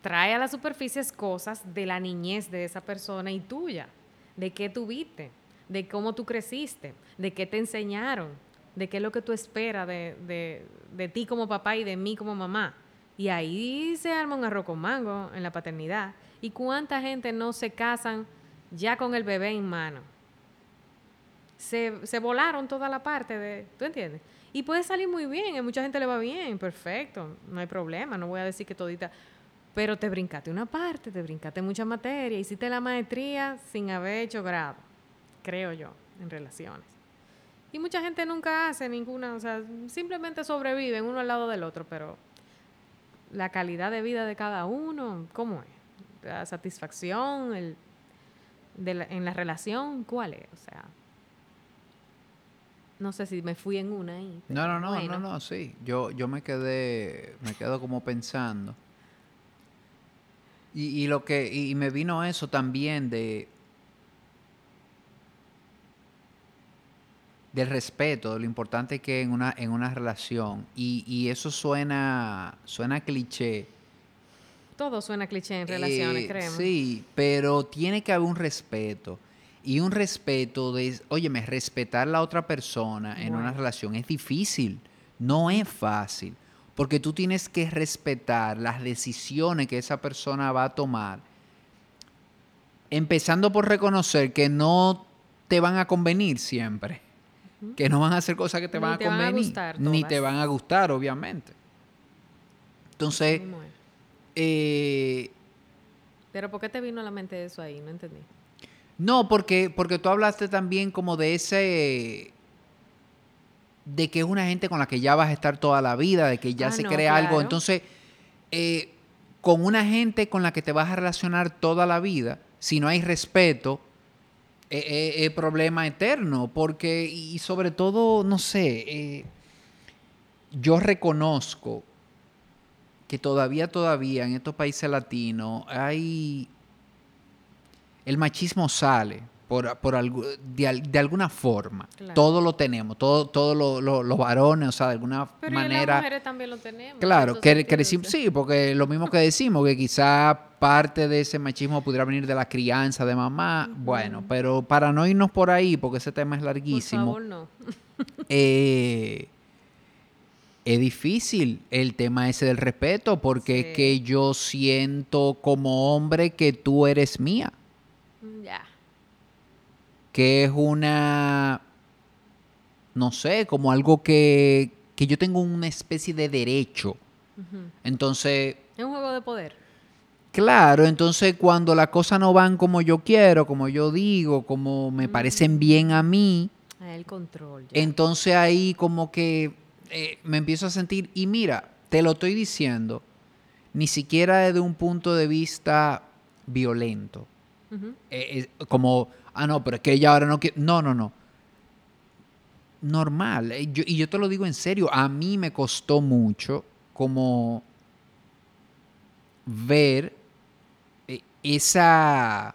trae a la superficie cosas de la niñez de esa persona y tuya, de qué tuviste, de cómo tú creciste, de qué te enseñaron, de qué es lo que tú esperas de, de- de ti como papá y de mí como mamá. Y ahí se arma un arroz con mango en la paternidad. ¿Y cuánta gente no se casan ya con el bebé en mano? Se, se volaron toda la parte de, ¿tú entiendes? Y puede salir muy bien, a mucha gente le va bien, perfecto, no hay problema, no voy a decir que todita, pero te brincaste una parte, te brincaste mucha materia, hiciste la maestría sin haber hecho grado, creo yo, en relaciones. Y mucha gente nunca hace ninguna, o sea, simplemente sobreviven uno al lado del otro, pero la calidad de vida de cada uno, ¿cómo es? La satisfacción el, de la- en la relación, ¿cuál es? O sea, No sé si me fui en una ahí. No, no, no, bueno. no, no, sí. Yo, yo me quedé, me quedo como pensando. Y, y lo que, y me vino eso también de del respeto, de lo importante que es en una, en una relación. Y, y eso suena, suena cliché. Todo suena cliché en relaciones, Eh, creemos. Sí, pero tiene que haber un respeto. Y un respeto de, óyeme, respetar a la otra persona en una relación es difícil, no es fácil, porque tú tienes que respetar las decisiones que esa persona va a tomar, empezando por reconocer que no te van a convenir siempre, que no van a hacer cosas que te Ni van a te van a convenir, gustar ni te van a gustar, obviamente. Entonces, eh, Pero ¿por qué te vino a la mente eso ahí? No entendí. No, porque, porque tú hablaste también como de ese de que es una gente con la que ya vas a estar toda la vida, de que ya Ah, se no, cree algo. Entonces, eh, con una gente con la que te vas a relacionar toda la vida, si no hay respeto, eh, eh, es problema eterno. Porque, y sobre todo, no sé, yo reconozco que todavía, todavía en estos países latinos hay el machismo sale por, por algu- de, de alguna forma. Claro. Todo lo tenemos, todos todo lo- lo- los varones, o sea, de alguna Pero y las manera. mujeres también lo tenemos. Claro, que, que ¿qué decimos- dices? sí, porque lo mismo que decimos, que quizá parte de ese machismo pudiera venir de la crianza de mamá. Bueno, pero para no irnos por ahí, porque ese tema es Por larguísimo, favor, no. [laughs] eh, es difícil el tema ese del respeto, porque es que yo siento como hombre que tú eres mía. Que es una, no sé, como algo que, que yo tengo una especie de derecho. Entonces, Es un juego de poder. claro, entonces cuando las cosas no van como yo quiero, como yo digo, como me parecen bien a mí, El control. ya. entonces ahí como que eh, me empiezo a sentir, y mira, te lo estoy diciendo, ni siquiera desde un punto de vista violento. Eh, eh, como, ah, no, pero es que ella ahora no quiere. No, no, no. Normal. eh, yo- y yo te lo digo en serio, a mí me costó mucho como ver eh, esa...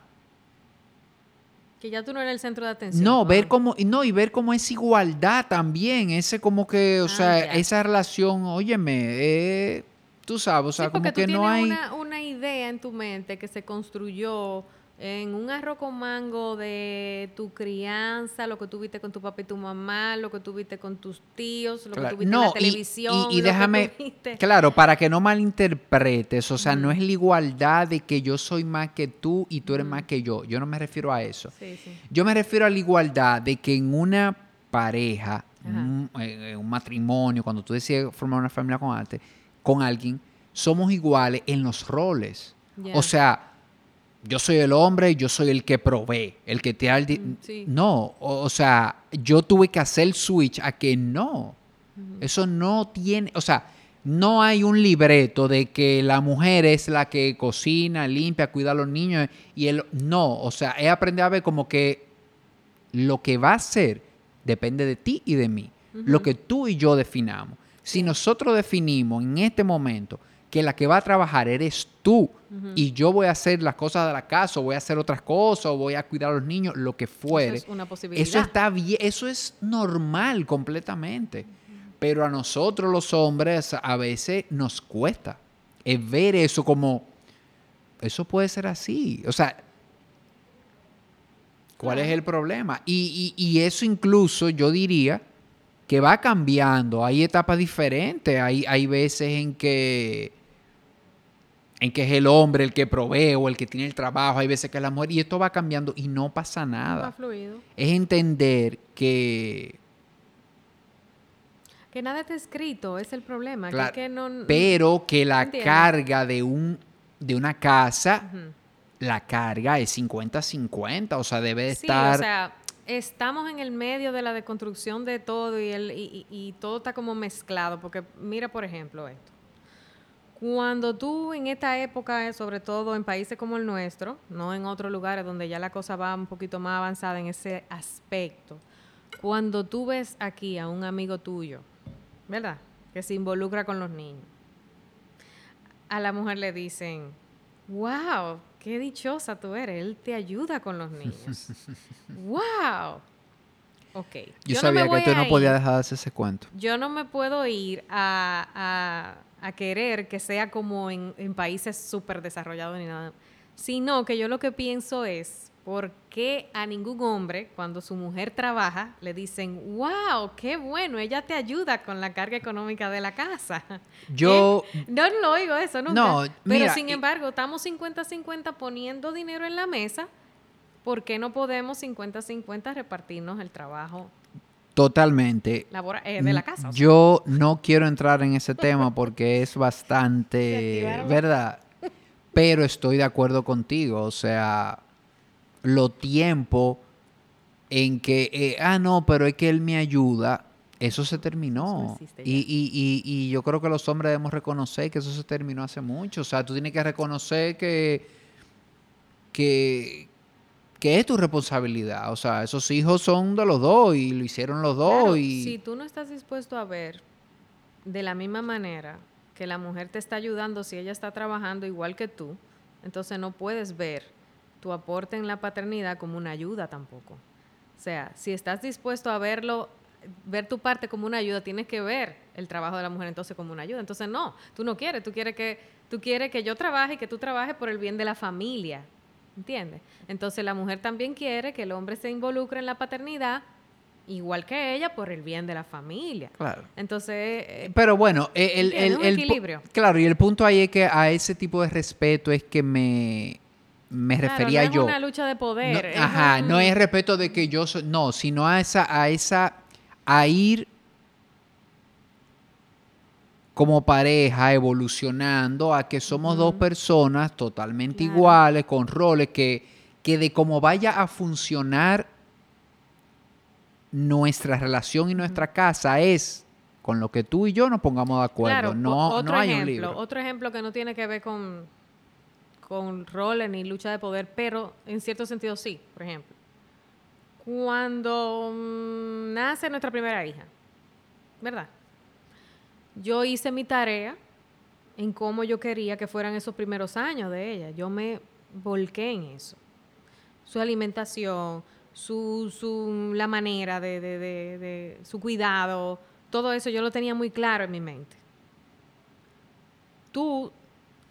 Que ya tú no eres el centro de atención. No, ver Ah. cómo, no, y ver cómo es igualdad también, ese como que, o Ah, sea, ya. esa relación, óyeme, eh, tú sabes, o sea, sí, como tú que no hay... una, una idea en tu mente que se construyó en un arroz con mango de tu crianza, lo que tuviste con tu papá y tu mamá, lo que tuviste con tus tíos, lo Claro, que tuviste en la y- y- televisión. Y, que déjame, claro, para que no malinterpretes, o sea, no es la igualdad de que yo soy más que tú y tú eres más que yo. Yo no me refiero a eso. Sí, sí. Yo me refiero a la igualdad de que en una pareja, un, en un matrimonio, cuando tú decides formar una familia con, arte, con alguien, somos iguales en los roles. O sea, yo soy el hombre y yo soy el que provee, el que te el... di- Mm, sí. No, o, o sea, yo tuve que hacer el switch a que no. Eso no tiene, o sea, no hay un libreto de que la mujer es la que cocina, limpia, cuida a los niños y él no, o sea, he aprendido a ver como que lo que va a ser depende de ti y de mí, lo que tú y yo definamos. Si nosotros definimos en este momento que la que va a trabajar eres tú y yo voy a hacer las cosas de la casa, o voy a hacer otras cosas, o voy a cuidar a los niños, lo que fuere. Eso es una posibilidad. Eso está bien, eso es normal completamente. Pero a nosotros los hombres a veces nos cuesta es ver eso como, eso puede ser así. O sea, ¿cuál es el problema? Y, y- y eso incluso yo diría que va cambiando. Hay etapas diferentes. Hay, hay veces en que en que es el hombre el que provee o el que tiene el trabajo, hay veces que es la mujer, y esto va cambiando y no pasa nada Va fluido. es entender que, Que nada está escrito, es el problema. que- Claro, que no, pero que la Entiendo. carga de un de una casa, la carga es 50-50, o sea, debe de Sí, estar o sea, estamos en el medio de la deconstrucción de todo y, el, y, y- y todo está como mezclado. Porque mira, por ejemplo, esto. Cuando tú en esta época, eh, sobre todo en países como el nuestro, no en otros lugares donde ya la cosa va un poquito más avanzada en ese aspecto, cuando tú ves aquí a un amigo tuyo, ¿verdad? Que se involucra con los niños, a la mujer le dicen, wow, qué dichosa tú eres, él te ayuda con los niños. [laughs] wow. Ok. Yo, sabía que tú no podías dejar de hacer ese cuento. Yo no me puedo ir a, a, querer que sea como en, en países súper desarrollados ni nada, sino que yo lo que pienso es, ¿Por qué a ningún hombre, cuando su mujer trabaja, le dicen, wow, qué bueno, ella te ayuda con la carga económica de la casa? [laughs] Yo... ¿Eh? No lo oigo eso nunca. No, Pero sin embargo, estamos 50-50 poniendo dinero en la mesa. ¿Por qué no podemos 50-50 repartirnos el trabajo Totalmente. Eh, de la casa. Yo no quiero entrar en ese tema porque es [laughs] bastante, ¿verdad? Pero estoy de acuerdo contigo. O sea, lo tiempo en que, eh, ah, no, pero es que él me ayuda, eso se terminó. y, y, y, yo creo que los hombres debemos reconocer que eso se terminó hace mucho. O sea, tú tienes que reconocer que, que, que es tu responsabilidad. O sea, esos hijos son de los dos y lo hicieron los dos. y... Si tú no estás dispuesto a ver de la misma manera que la mujer te está ayudando si ella está trabajando igual que tú, entonces no puedes ver tu aporte en la paternidad como una ayuda tampoco. O sea, si estás dispuesto a verlo, ver tu parte como una ayuda, tienes que ver el trabajo de la mujer entonces como una ayuda. Entonces no, tú no quieres, tú quieres que tú quieres que yo trabaje y que tú trabajes por el bien de la familia. ¿Entiendes? Entonces la mujer también quiere que el hombre se involucre en la paternidad igual que ella por el bien de la familia. Claro. Entonces, eh, pero bueno, el, el, el, equilibrio. Claro, y el punto ahí es que a ese tipo de respeto es que me me refería yo. No es una lucha de poder. ajá, no es respeto de que yo soy, no, sino a esa, a esa, a ir como pareja evolucionando a que somos dos personas totalmente iguales, con roles, que, que de cómo vaya a funcionar nuestra relación y nuestra casa es con lo que tú y yo nos pongamos de acuerdo. no, no hay un libro. Otro ejemplo que no tiene que ver con con roles ni lucha de poder, pero en cierto sentido sí, por ejemplo. Cuando mm, nace nuestra primera hija, ¿verdad? Yo hice mi tarea en cómo yo quería que fueran esos primeros años de ella. Yo me volqué en eso. Su alimentación, su, su la manera de, de, de, su cuidado, todo eso yo lo tenía muy claro en mi mente. Tú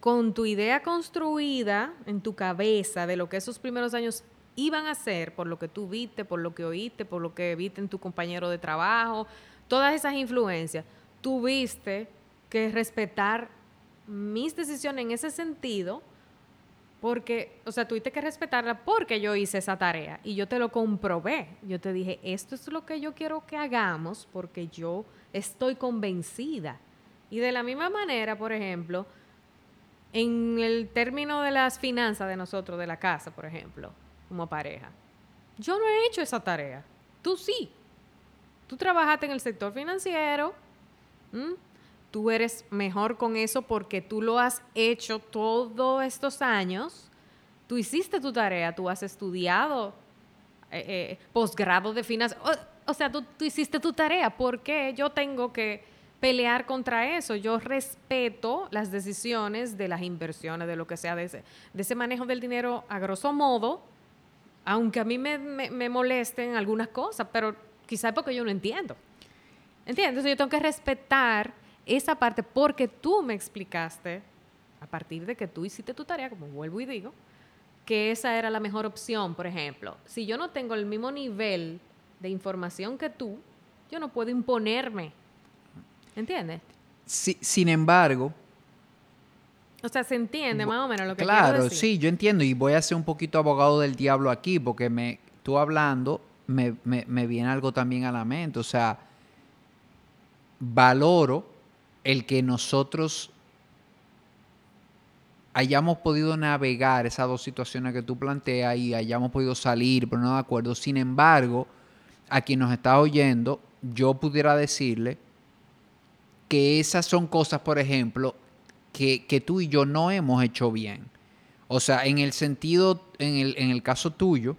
con tu idea construida en tu cabeza de lo que esos primeros años iban a ser, por lo que tú viste, por lo que oíste, por lo que viste en tu compañero de trabajo, todas esas influencias, tuviste que respetar mis decisiones en ese sentido, porque, o sea, tuviste que respetarla porque yo hice esa tarea y yo te lo comprobé. Yo te dije, esto es lo que yo quiero que hagamos porque yo estoy convencida. Y de la misma manera, por ejemplo, en el término de las finanzas de nosotros, de la casa, por ejemplo, como pareja, yo no he hecho esa tarea. Tú sí. Tú trabajaste en el sector financiero. Tú eres mejor con eso porque tú lo has hecho todos estos años. Tú hiciste tu tarea, tú has estudiado eh, eh, posgrado de finanzas. O, sea, tú, tú hiciste tu tarea. ¿Por qué yo tengo que pelear contra eso. Yo respeto las decisiones de las inversiones, de lo que sea, de ese, de ese manejo del dinero a grosso modo, aunque a mí me, me, molesten algunas cosas, pero quizás porque yo no entiendo. ¿Entiendes? Entonces yo tengo que respetar esa parte porque tú me explicaste, a partir de que tú hiciste tu tarea, como vuelvo y digo, que esa era la mejor opción, por ejemplo. Si yo no tengo el mismo nivel de información que tú, yo no puedo imponerme ¿Entiendes? sin embargo... O sea, se entiende más o menos lo que Claro, quiero decir? sí, yo entiendo y voy a ser un poquito abogado del diablo aquí porque me, tú hablando me, me viene algo también a la mente. O sea, valoro el que nosotros hayamos podido navegar esas dos situaciones que tú planteas y hayamos podido salir, pero no de acuerdo. Sin embargo, a quien nos está oyendo, yo pudiera decirle que esas son cosas, por ejemplo, que, tú y yo no hemos hecho bien. O sea, en el sentido, en el, en el caso tuyo,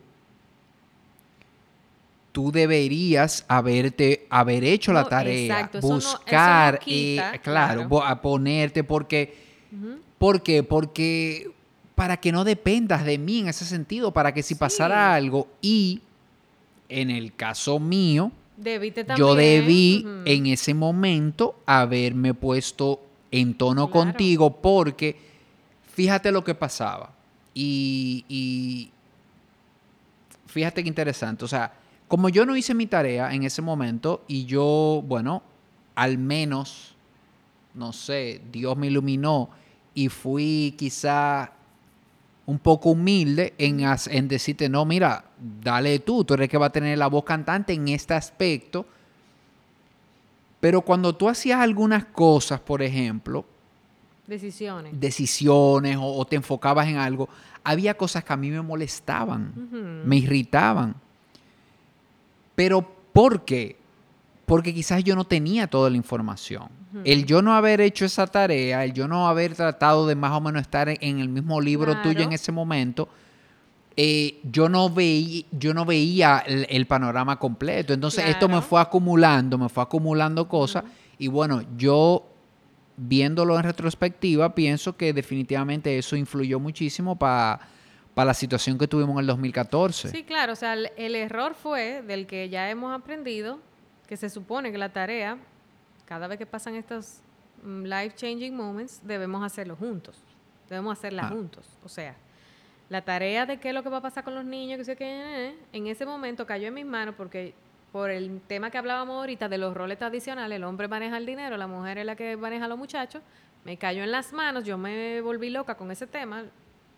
tú deberías haberte haber hecho la tarea, exacto, eso no- eso no buscar, quita, eh, claro, a ponerte porque, ¿por qué? Porque para que no dependas de mí en ese sentido, para que si pasara algo y en el caso mío, también. yo debí en ese momento haberme puesto en tono Claro. contigo porque fíjate lo que pasaba. Y, y fíjate qué interesante. O sea, como yo no hice mi tarea en ese momento y yo, bueno, al menos, no sé, Dios me iluminó y fui quizá un poco humilde en, decirte, no, mira, dale tú, tú eres el que va a tener la voz cantante en este aspecto. Pero cuando tú hacías algunas cosas, por ejemplo, Decisiones. decisiones o, o te enfocabas en algo, había cosas que a mí me molestaban, me irritaban. Pero ¿por qué? Porque quizás yo no tenía toda la información. El yo no haber hecho esa tarea, el yo no haber tratado de más o menos estar en, el mismo libro tuyo en ese momento, eh, yo, no veía, yo no veía el, el panorama completo. Entonces esto me fue acumulando, me fue acumulando cosas. Y bueno, yo viéndolo en retrospectiva, pienso que definitivamente eso influyó muchísimo para la situación que tuvimos en el 2014. Sí, claro, o sea, el, el error fue del que ya hemos aprendido, que se supone que la tarea, cada vez que pasan estos life changing moments, debemos hacerlo juntos. Debemos hacerla Ah. juntos. O sea, la tarea de qué es lo que va a pasar con los niños, que sé qué, eh, en ese momento cayó en mis manos porque por el tema que hablábamos ahorita de los roles tradicionales, el hombre maneja el dinero, la mujer es la que maneja a los muchachos, me cayó en las manos, yo me volví loca con ese tema,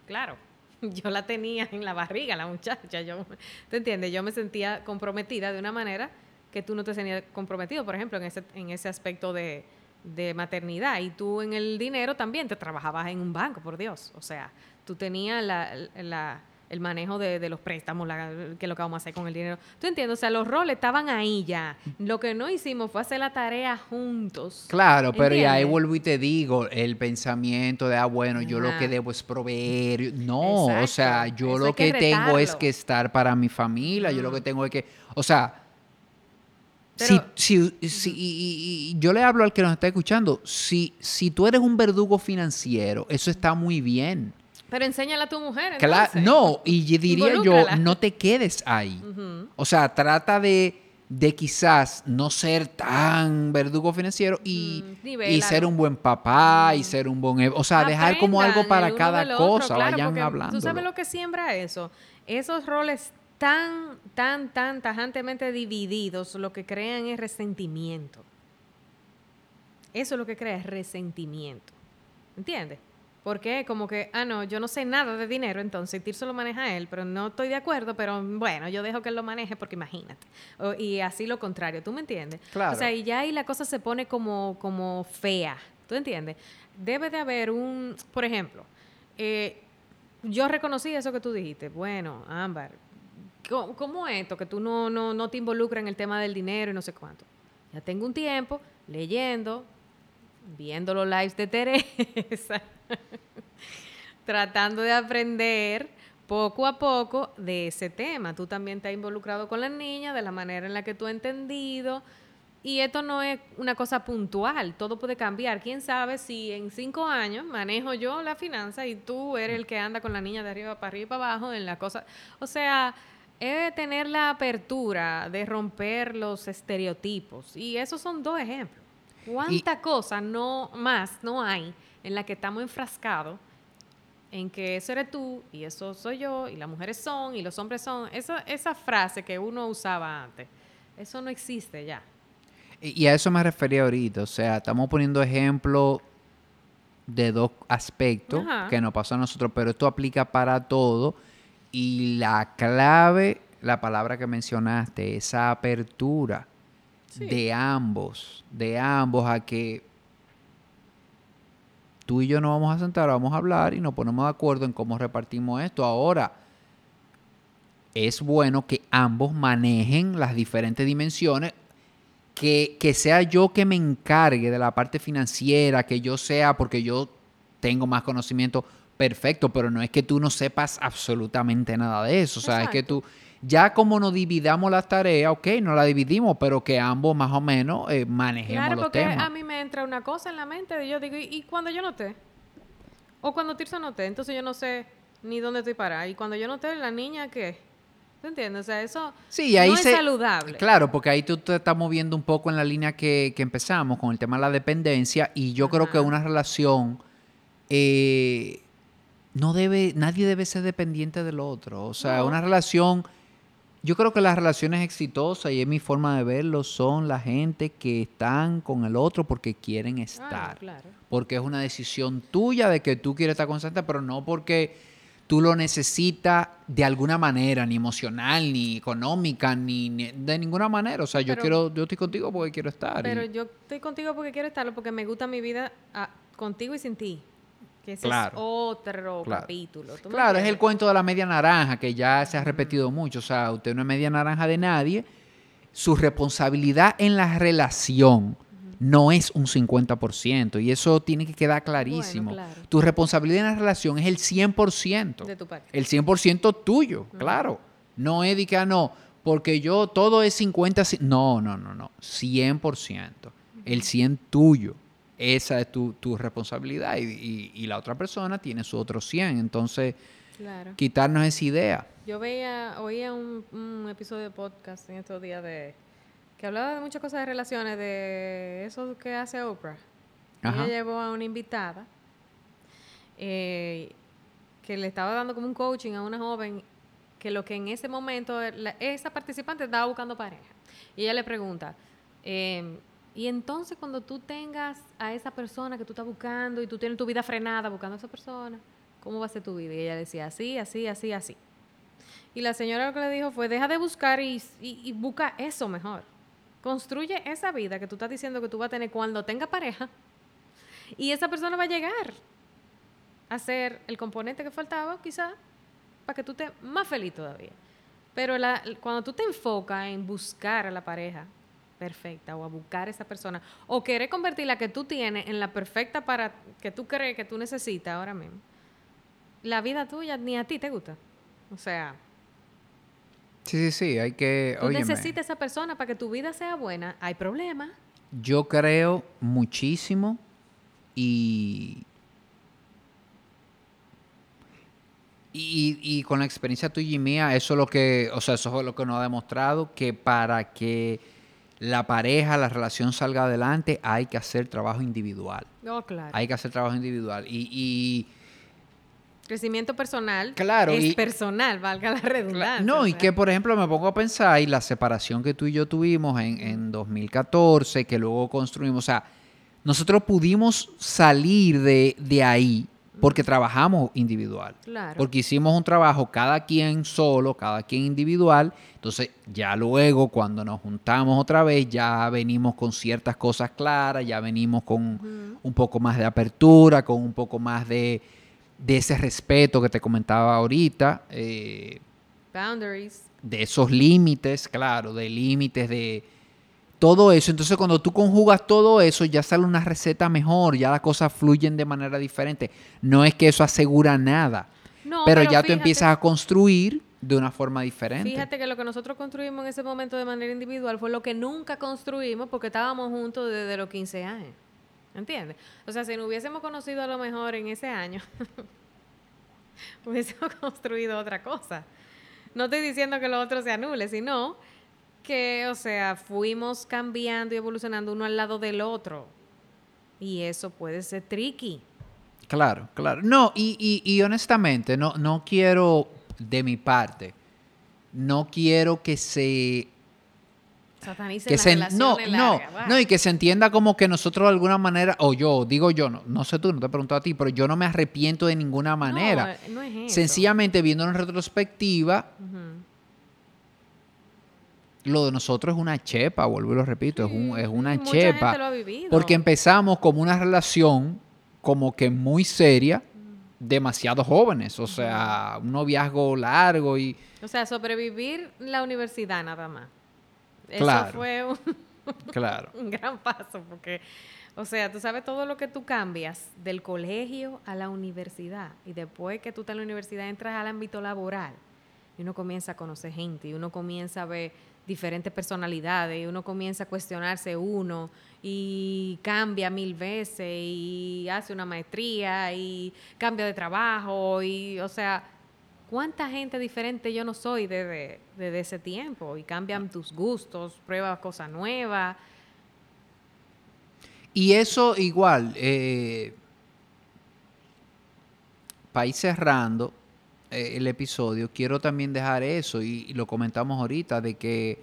claro, [laughs] yo la tenía en la barriga, la muchacha, yo, ¿te entiendes? Yo me sentía comprometida de una manera que tú no te sentías comprometido, por ejemplo, en ese, en ese aspecto de, de maternidad. Y tú en el dinero también te trabajabas en un banco, por Dios. O sea, tú tenías la, la- el manejo de, de los préstamos, la, qué es lo que vamos a hacer con el dinero. ¿Tú entiendes? O sea, los roles estaban ahí ya. Lo que no hicimos fue hacer la tarea juntos. Claro, pero ya ahí vuelvo y te digo, el pensamiento de, ah, bueno, yo lo que debo es proveer. No, o sea, yo Eso lo que, que tengo es que estar para mi familia, yo lo que tengo es que, o sea, si, si, si- y, y- y yo le hablo al que nos está escuchando, si, si tú eres un verdugo financiero, eso está muy bien. Pero enséñala a tu mujer. Entonces. no, y diría yo, no te quedes ahí. O sea, trata de, de quizás no ser tan verdugo financiero y, Mm, y ser un buen papá y ser un buen... O sea, dejar como algo para cada otro, cosa, claro, vayan hablando. ¿Tú sabes lo que siembra eso? Esos roles tan, tan, tan tajantemente divididos, lo que crean es resentimiento. Eso es lo que crea es resentimiento. ¿Entiendes? Porque como que, ah, no, yo no sé nada de dinero, entonces Tirso lo maneja él, pero no estoy de acuerdo, pero bueno, yo dejo que él lo maneje porque imagínate. O- y así lo contrario, ¿tú me entiendes? Claro. O sea, y ya ahí la cosa se pone como, como fea, ¿tú entiendes? Debe de haber un, por ejemplo, eh, yo reconocí eso que tú dijiste, bueno, Ámbar, ¿cómo, cómo esto? Que tú no, no, no te involucras en el tema del dinero y no sé cuánto. Ya tengo un tiempo leyendo, viendo los lives de Teresa, [laughs] tratando de aprender poco a poco de ese tema. Tú también te has involucrado con las niñas de la manera en la que tú has entendido. Y esto no es una cosa puntual, todo puede cambiar. ¿Quién sabe si en cinco años manejo yo la finanza y tú eres el que anda con la niña de arriba para arriba y para abajo en la cosa? O sea, es tener la apertura de romper los estereotipos. Y esos son dos ejemplos. ¿Cuánta cosa no más no hay en la que estamos enfrascados en que eso eres tú y eso soy yo y las mujeres son y los hombres son? Esa, esa frase que uno usaba antes, eso no existe ya. Y y a eso me refería ahorita. O sea, estamos poniendo ejemplo de dos aspectos Ajá. que nos pasó a nosotros, pero esto aplica para todo. Y la clave, la palabra que mencionaste, esa apertura Sí. de ambos, de ambos a que tú y yo nos vamos a sentar, vamos a hablar y nos ponemos de acuerdo en cómo repartimos esto. Ahora, es bueno que ambos manejen las diferentes dimensiones, que, que sea yo que me encargue de la parte financiera, que yo sea, porque yo tengo más conocimiento perfecto, pero no es que tú no sepas absolutamente nada de eso, o sea, es que tú Ya como nos dividamos las tareas, ok, no la dividimos, pero que ambos más o menos eh, manejemos Claro, los porque temas. a mí me entra una cosa en la mente y yo digo, ¿y, y cuando yo no esté? O cuando Tirso no esté, entonces yo no sé ni dónde estoy parada. Y cuando yo no esté, la niña, ¿qué? ¿Tú entiendes? O sea, eso Sí, ahí no se- es saludable. Claro, porque ahí tú te estás moviendo un poco en la línea que, que empezamos con el tema de la dependencia y yo creo que una relación eh, no debe, nadie debe ser dependiente del otro. O sea, No. una relación, yo creo que las relaciones exitosas y es mi forma de verlo son la gente que están con el otro porque quieren Ah, estar, claro. porque es una decisión tuya de que tú quieres estar constante, pero no porque tú lo necesitas de alguna manera, ni emocional, ni económica, ni, ni- de ninguna manera. O sea, yo Pero- quiero, yo estoy contigo porque quiero estar. y- Pero yo estoy contigo porque quiero estarlo, porque me gusta mi vida ah, contigo y sin ti. Que ese Claro. es otro Claro. capítulo. ¿tú me Claro, es el cuento de la media naranja que ya se ha repetido mucho. O sea, usted no es media naranja de nadie. Su responsabilidad en la relación no es un 50%. Y eso tiene que quedar clarísimo. Bueno, claro. Tu responsabilidad en la relación es el 100%. De tu parte. El 100% tuyo, claro. No es de que, ah, no, porque yo todo es 50. ci- No, no, no, no. 100%. El 100 tuyo. Esa es tu, tu responsabilidad. Y, y- y la otra persona tiene su otro 100. Entonces, Claro. quitarnos esa idea. Yo veía, oía un, un episodio de podcast en estos días de que hablaba de muchas cosas de relaciones, de eso que hace Oprah. Ajá. Ella llevó a una invitada eh, que le estaba dando como un coaching a una joven que lo que en ese momento la- esa participante estaba buscando pareja. Y ella le pregunta, eh, y entonces cuando tú tengas a esa persona que tú estás buscando y tú tienes tu vida frenada buscando a esa persona, ¿cómo va a ser tu vida? Y ella decía, así, así, así, así. Y la señora lo que le dijo fue, deja de buscar y, busca eso mejor. Construye esa vida que tú estás diciendo que tú vas a tener cuando tenga pareja. Y esa persona va a llegar a ser el componente que faltaba, quizá, para que tú estés más feliz todavía. Pero cuando tú te enfocas en buscar a la pareja perfecta o a buscar a esa persona, o querer convertir la que tú tienes en la perfecta para que tú crees que tú necesitas ahora mismo, la vida tuya ni a ti te gusta. O sea, Sí, sí, sí. Hay que. tú óyeme, necesitas a esa persona para que tu vida sea buena. Hay problemas. Yo creo muchísimo y. Y, y con la experiencia tuya y mía, eso es lo que, o sea, eso es lo que nos ha demostrado que para que la pareja, la relación salga adelante, hay que hacer trabajo individual. Oh, claro. Hay que hacer trabajo individual. Y, y Crecimiento personal. Claro, Es y- personal, valga la redundancia. No, o y que por ejemplo me pongo a pensar y la separación que tú y yo tuvimos en, en 2014, que luego construimos, o sea, nosotros pudimos salir de, de ahí porque trabajamos individual. Claro. Porque hicimos un trabajo cada quien solo, cada quien individual. Entonces, ya luego, cuando nos juntamos otra vez, ya venimos con ciertas cosas claras, ya venimos con un poco más de apertura, con un poco más de, de ese respeto que te comentaba ahorita. eh, Boundaries. de esos límites, claro, de límites, de todo eso. Entonces, cuando tú conjugas todo eso, ya sale una receta mejor, ya las cosas fluyen de manera diferente. No es que eso asegura nada, No, pero, ya tú empiezas a construir de una forma diferente. Fíjate que lo que nosotros construimos en ese momento de manera individual fue lo que nunca construimos porque estábamos juntos desde los 15 años. ¿Entiendes? O sea, si nos hubiésemos conocido a lo mejor en ese año, [laughs] hubiésemos [laughs] construido otra cosa. No estoy diciendo que lo otro se anule, sino que, o sea, fuimos cambiando y evolucionando uno al lado del otro. Y eso puede ser tricky. Claro, claro. No, y, y- y honestamente, no, no quiero, de mi parte, no quiero que se Satanicen que las se no no va. no y que se entienda como que nosotros de alguna manera o yo digo yo no no sé tú no te he preguntado a ti pero yo no me arrepiento de ninguna manera No, eh, no es eso. sencillamente viendo en retrospectiva. Lo de nosotros es una chepa vuelvo y lo repito es un es una mucha chepa gente lo ha vivido. porque empezamos como una relación como que muy seria demasiado jóvenes o sea un noviazgo largo y O sea, sobrevivir la universidad nada más. Claro. Eso fue un, [laughs] claro un gran paso, porque, o sea, tú sabes todo lo que tú cambias del colegio a la universidad y después que tú estás en la universidad entras al ámbito laboral. y uno comienza a conocer gente y uno comienza a ver diferentes personalidades y uno comienza a cuestionarse uno y cambia mil veces y hace una maestría y cambia de trabajo y, o sea, ¿cuánta gente diferente yo no soy desde, desde ese tiempo? Y cambian tus gustos, pruebas cosas nuevas. Y eso igual, eh, ir cerrando el episodio, quiero también dejar eso, y, lo comentamos ahorita, de que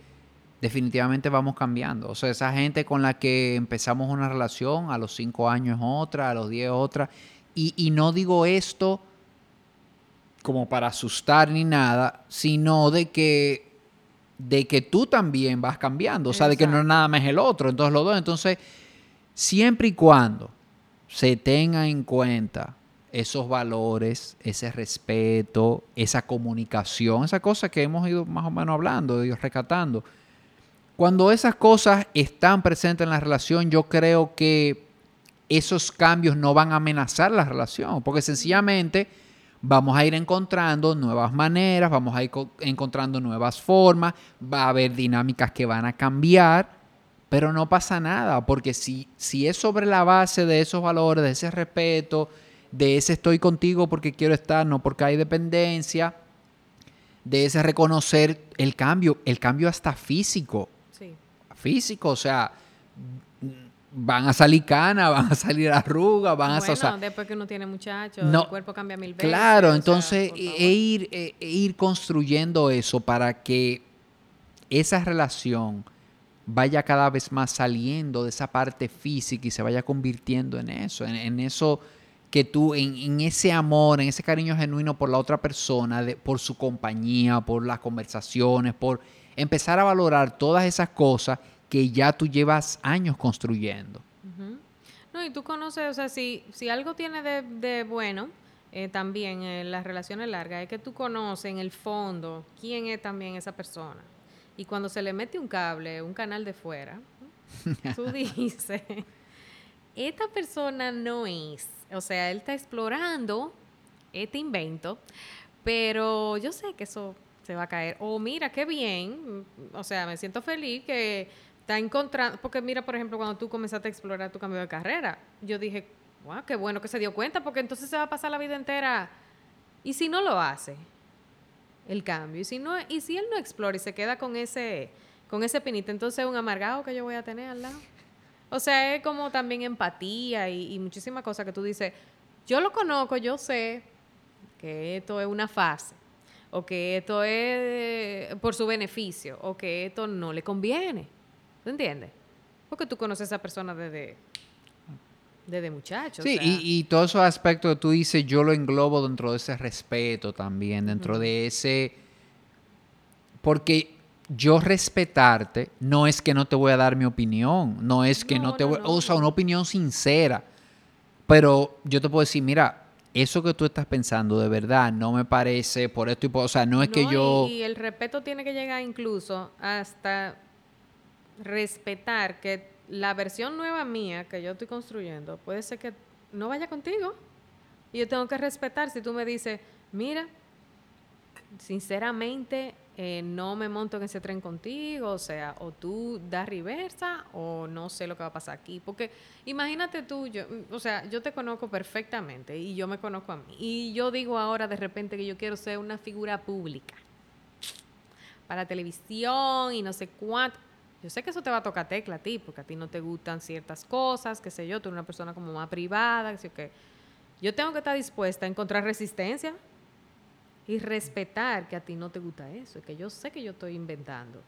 definitivamente vamos cambiando. O sea, esa gente con la que empezamos una relación, a los cinco años otra, a los diez otra, y, y no digo esto como para asustar ni nada, sino de que de que tú también vas cambiando, o sea, de que no es nada más el otro, entonces los dos, entonces siempre y cuando se tenga en cuenta esos valores, ese respeto, esa comunicación, esa cosa que hemos ido más o menos hablando, Dios rescatando. Cuando esas cosas están presentes en la relación, yo creo que esos cambios no van a amenazar la relación, porque sencillamente vamos a ir encontrando nuevas maneras, vamos a ir encontrando nuevas formas, va a haber dinámicas que van a cambiar, pero no pasa nada, porque si, si es sobre la base de esos valores, de ese respeto, de ese estoy contigo porque quiero estar, no porque hay dependencia, de ese reconocer el cambio, el cambio hasta físico. Sí. Físico, o sea, van a salir canas, [laughs] van a salir arrugas, van a... O después que uno tiene muchachos, el cuerpo cambia mil veces. Claro, entonces e ir, e, e ir construyendo eso para que esa relación vaya cada vez más saliendo de esa parte física y se vaya convirtiendo en eso, en eso que tú en, ese amor, en ese cariño genuino por la otra persona, por su compañía, por las conversaciones, por empezar a valorar todas esas cosas que ya tú llevas años construyendo. No, y tú conoces, o sea, si, si algo tiene de, bueno eh, también en las relaciones largas, es que tú conoces en el fondo quién es también esa persona. Y cuando se le mete un cable, un canal de fuera, [laughs] tú dices, esta persona no es o sea, él está explorando este invento, pero yo sé que eso se va a caer. O mira, qué bien, o sea, me siento feliz que está encontrando, porque mira, por ejemplo, cuando tú comenzaste a explorar tu cambio de carrera, yo dije, wow, qué bueno que se dio cuenta, porque entonces se va a pasar la vida entera. ¿Y si no lo hace? El cambio. Y si no, y si él no explora y se queda con ese, con ese pinito, entonces es un amargado que yo voy a tener al lado. O sea, es como también empatía y, muchísimas cosas que tú dices, yo lo conozco, yo sé que esto es una fase, o que esto es por su beneficio, o que esto no le conviene. ¿Tú entiendes? Porque tú conoces a esa persona desde, desde muchacho. Sí, y, y, todos esos aspectos que tú dices, yo lo englobo dentro de ese respeto también, dentro de ese... Porque yo respetarte no es que no te voy a dar mi opinión, no es que no, te voy, o sea, una opinión sincera, pero yo te puedo decir, mira, eso que tú estás pensando de verdad no me parece por esto y por, o sea, no es que yo y el respeto tiene que llegar incluso hasta respetar que la versión nueva mía que yo estoy construyendo puede ser que no vaya contigo. Y yo tengo que respetar si tú me dices, mira, sinceramente eh, no me monto en ese tren contigo, o sea, o tú das reversa o no sé lo que va a pasar aquí. Porque imagínate tú, yo, o sea, yo te conozco perfectamente y yo me conozco a mí. Y yo digo ahora de repente que yo quiero ser una figura pública para televisión y no sé cuánto. Yo sé que eso te va a tocar tecla a ti, porque a ti no te gustan ciertas cosas, qué sé yo, tú eres una persona como más privada, que yo tengo que estar dispuesta a encontrar resistencia y respetar que a ti no te gusta eso, que yo sé que yo estoy inventando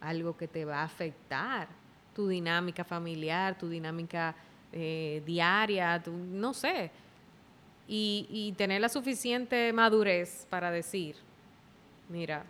algo que te va a afectar tu dinámica familiar, tu dinámica eh, diaria, tu, no sé. Y, y tener la suficiente madurez para decir, mira,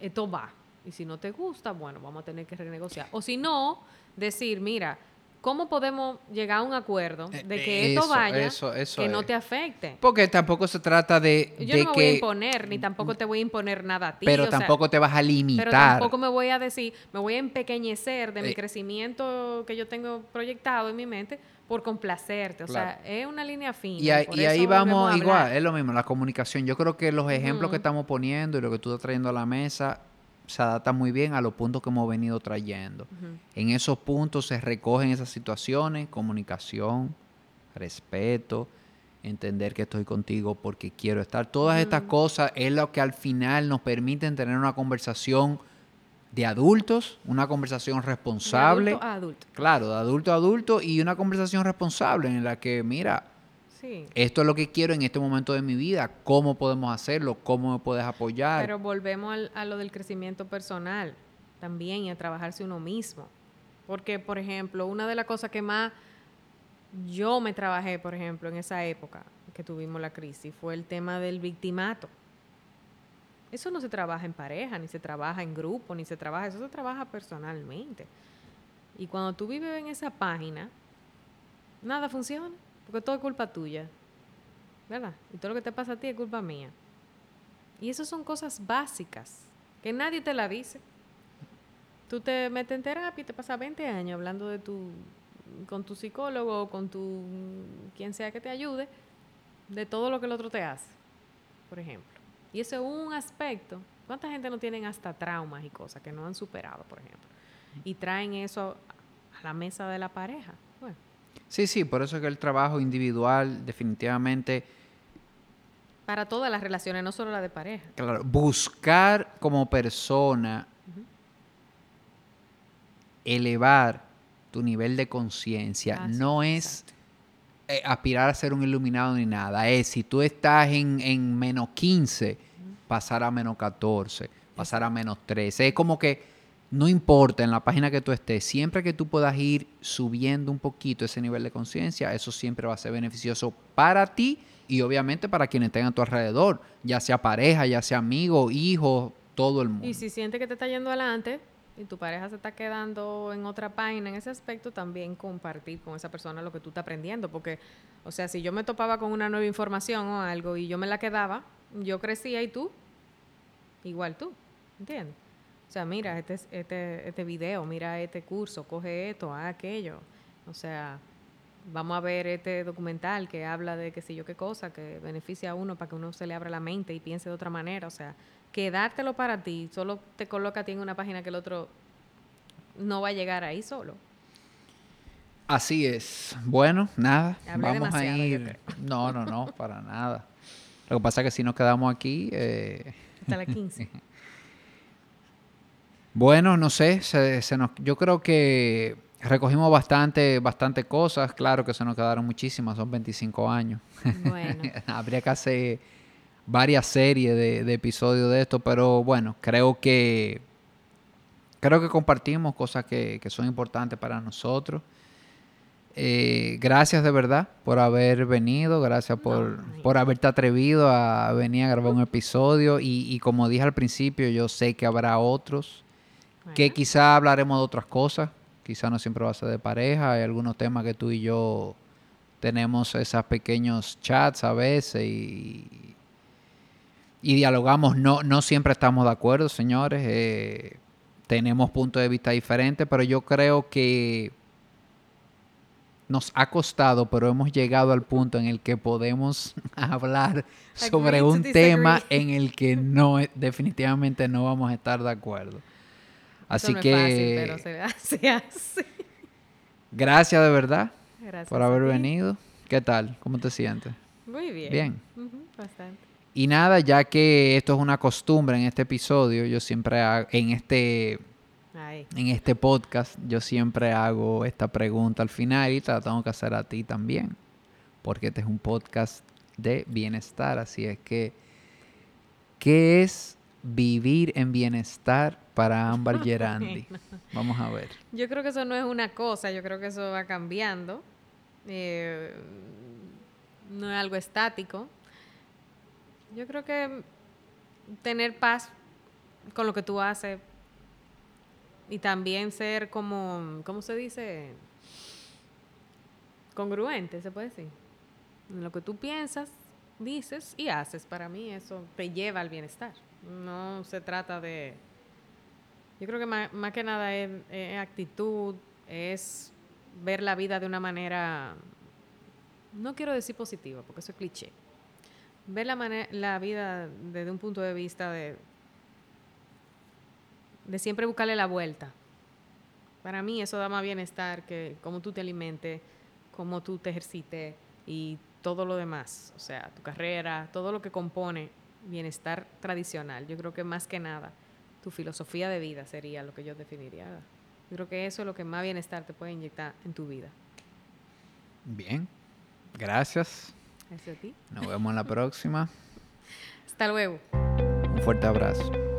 esto va. Y si no te gusta, bueno, vamos a tener que renegociar. O si no, decir, mira, ¿cómo podemos llegar a un acuerdo Eh, de eh, que esto vaya, eso, eso que no te afecte? Porque tampoco se trata de, Yo de no me voy a imponer, ni tampoco te voy a imponer nada a ti. Pero o sea, tampoco te vas a limitar. Pero tampoco me voy a decir, me voy a empequeñecer de mi Eh. crecimiento que yo tengo proyectado en mi mente por complacerte. O Claro. sea, es una línea fina. Y, ahí- y vamos igual, es lo mismo, la comunicación. Yo creo que los ejemplos que estamos poniendo y lo que tú estás trayendo a la mesa se adaptan muy bien a los puntos que hemos venido trayendo. En esos puntos se recogen esas situaciones, comunicación, respeto, entender que estoy contigo porque quiero estar. Todas estas Ujú. cosas es lo que al final nos permiten tener una conversación de adultos, una conversación De responsable. adulto a adulto. Claro, de adulto a adulto y una conversación responsable en la que, mira, Sí. esto es lo que quiero en este momento de mi vida, cómo podemos hacerlo, cómo me puedes apoyar. Pero volvemos al- a lo del crecimiento personal también y a trabajarse uno mismo. Porque, por ejemplo, una de las cosas que más yo me trabajé, por ejemplo, en esa época que tuvimos la crisis, fue el tema del victimato. Eso no se trabaja en pareja, ni se trabaja en grupo, ni se trabaja, eso se trabaja personalmente. Y cuando tú vives en esa página, nada funciona, porque todo es culpa tuya, ¿verdad? Y todo lo que te pasa a ti es culpa mía. Y esas son cosas básicas que nadie te la dice. Tú te metes en terapia y te pasas 20 años hablando de tu con tu psicólogo o con tu quien sea que te ayude de todo lo que el otro te hace, por ejemplo. Y eso es un aspecto. ¿Cuánta gente no tienen hasta traumas y cosas que no han superado, por ejemplo? Y traen eso a la mesa de la pareja. Sí, sí, por eso es que el trabajo individual definitivamente, para todas las relaciones, no solo la de pareja. claro, buscar como persona elevar tu nivel de conciencia Ah, sí, no es exacto. eh, aspirar a ser un iluminado ni nada. Es si tú estás en, en menos 15, pasar a menos 14, pasar a menos 13. Es como que no importa en la página que tú estés, siempre que tú puedas ir subiendo un poquito ese nivel de conciencia, eso siempre va a ser beneficioso para ti y obviamente para quienes tengan a tu alrededor, ya sea pareja, ya sea amigo, hijo, todo el mundo. Y si siente que te está yendo adelante y tu pareja se está quedando en otra página en ese aspecto, también compartir con esa persona lo que tú estás aprendiendo. Porque, o sea, si yo me topaba con una nueva información o algo y yo me la quedaba, yo crecía y tú, igual tú, ¿entiendes? O sea, mira este, este, este video, mira este curso, coge esto, haz aquello. O sea, vamos a ver este documental que habla de qué sé yo qué cosa, que beneficia a uno para que uno se le abra la mente y piense de otra manera. O sea, quedártelo para ti, solo te coloca a ti en una página que el otro no va a llegar ahí solo. Así es. Bueno, nada. Hablé vamos a ir. No, no, no, para nada. Lo que pasa es que si nos quedamos aquí, eh, Hasta las 15. [laughs] bueno, no sé, se, se nos, yo creo que recogimos bastante, bastante cosas. Claro que se nos quedaron muchísimas, son 25 años. bueno, [laughs] Habría que hacer varias series de, de episodios de esto, pero bueno, creo que creo que compartimos cosas que, que son importantes para nosotros. Eh, gracias de verdad por haber venido, gracias por, No, por haberte atrevido a venir a grabar un episodio y, y como dije al principio, yo sé que habrá otros que quizá hablaremos de otras cosas, quizá no siempre va a ser de pareja, hay algunos temas que tú y yo tenemos esos pequeños chats a veces y, y dialogamos, no, no siempre estamos de acuerdo, señores, eh, tenemos puntos de vista diferentes, pero yo creo que nos ha costado, pero hemos llegado al punto en el que podemos [laughs] hablar sobre un tema en el que no definitivamente no vamos a estar de acuerdo. Así no es que fácil, pero se hace [laughs] así. gracias de verdad Gracias por haber venido. ¿Qué tal? ¿Cómo te sientes? Muy bien. Bien. Bastante. Y nada, ya que esto es una costumbre en este episodio, yo siempre hago, en este en este podcast, yo siempre hago esta pregunta al final y te la tengo que hacer a ti también, porque este es un podcast de bienestar, así es que ¿qué es vivir en bienestar para Ámbar [laughs] Gerandi? Vamos a ver. Yo creo que eso no es una cosa, yo creo que eso va cambiando. Eh, no es algo estático. Yo creo que tener paz con lo que tú haces y también ser como, ¿cómo se dice? congruente, se puede decir. En lo que tú piensas, dices y haces. Para mí eso te lleva al bienestar. No se trata de... Yo creo que más, que nada es, actitud, es ver la vida de una manera, no quiero decir positiva, porque eso es cliché. Ver la, la vida desde un punto de vista de, de siempre buscarle la vuelta. Para mí eso da más bienestar que cómo tú te alimentes, cómo tú te ejercites y todo lo demás. O sea, tu carrera, todo lo que compone bienestar tradicional. Yo creo que más que nada, tu filosofía de vida sería lo que yo definiría. Yo creo que eso es lo que más bienestar te puede inyectar en tu vida. Bien, gracias. Gracias a ti. Nos vemos en la próxima. [laughs] Hasta luego. Un fuerte abrazo.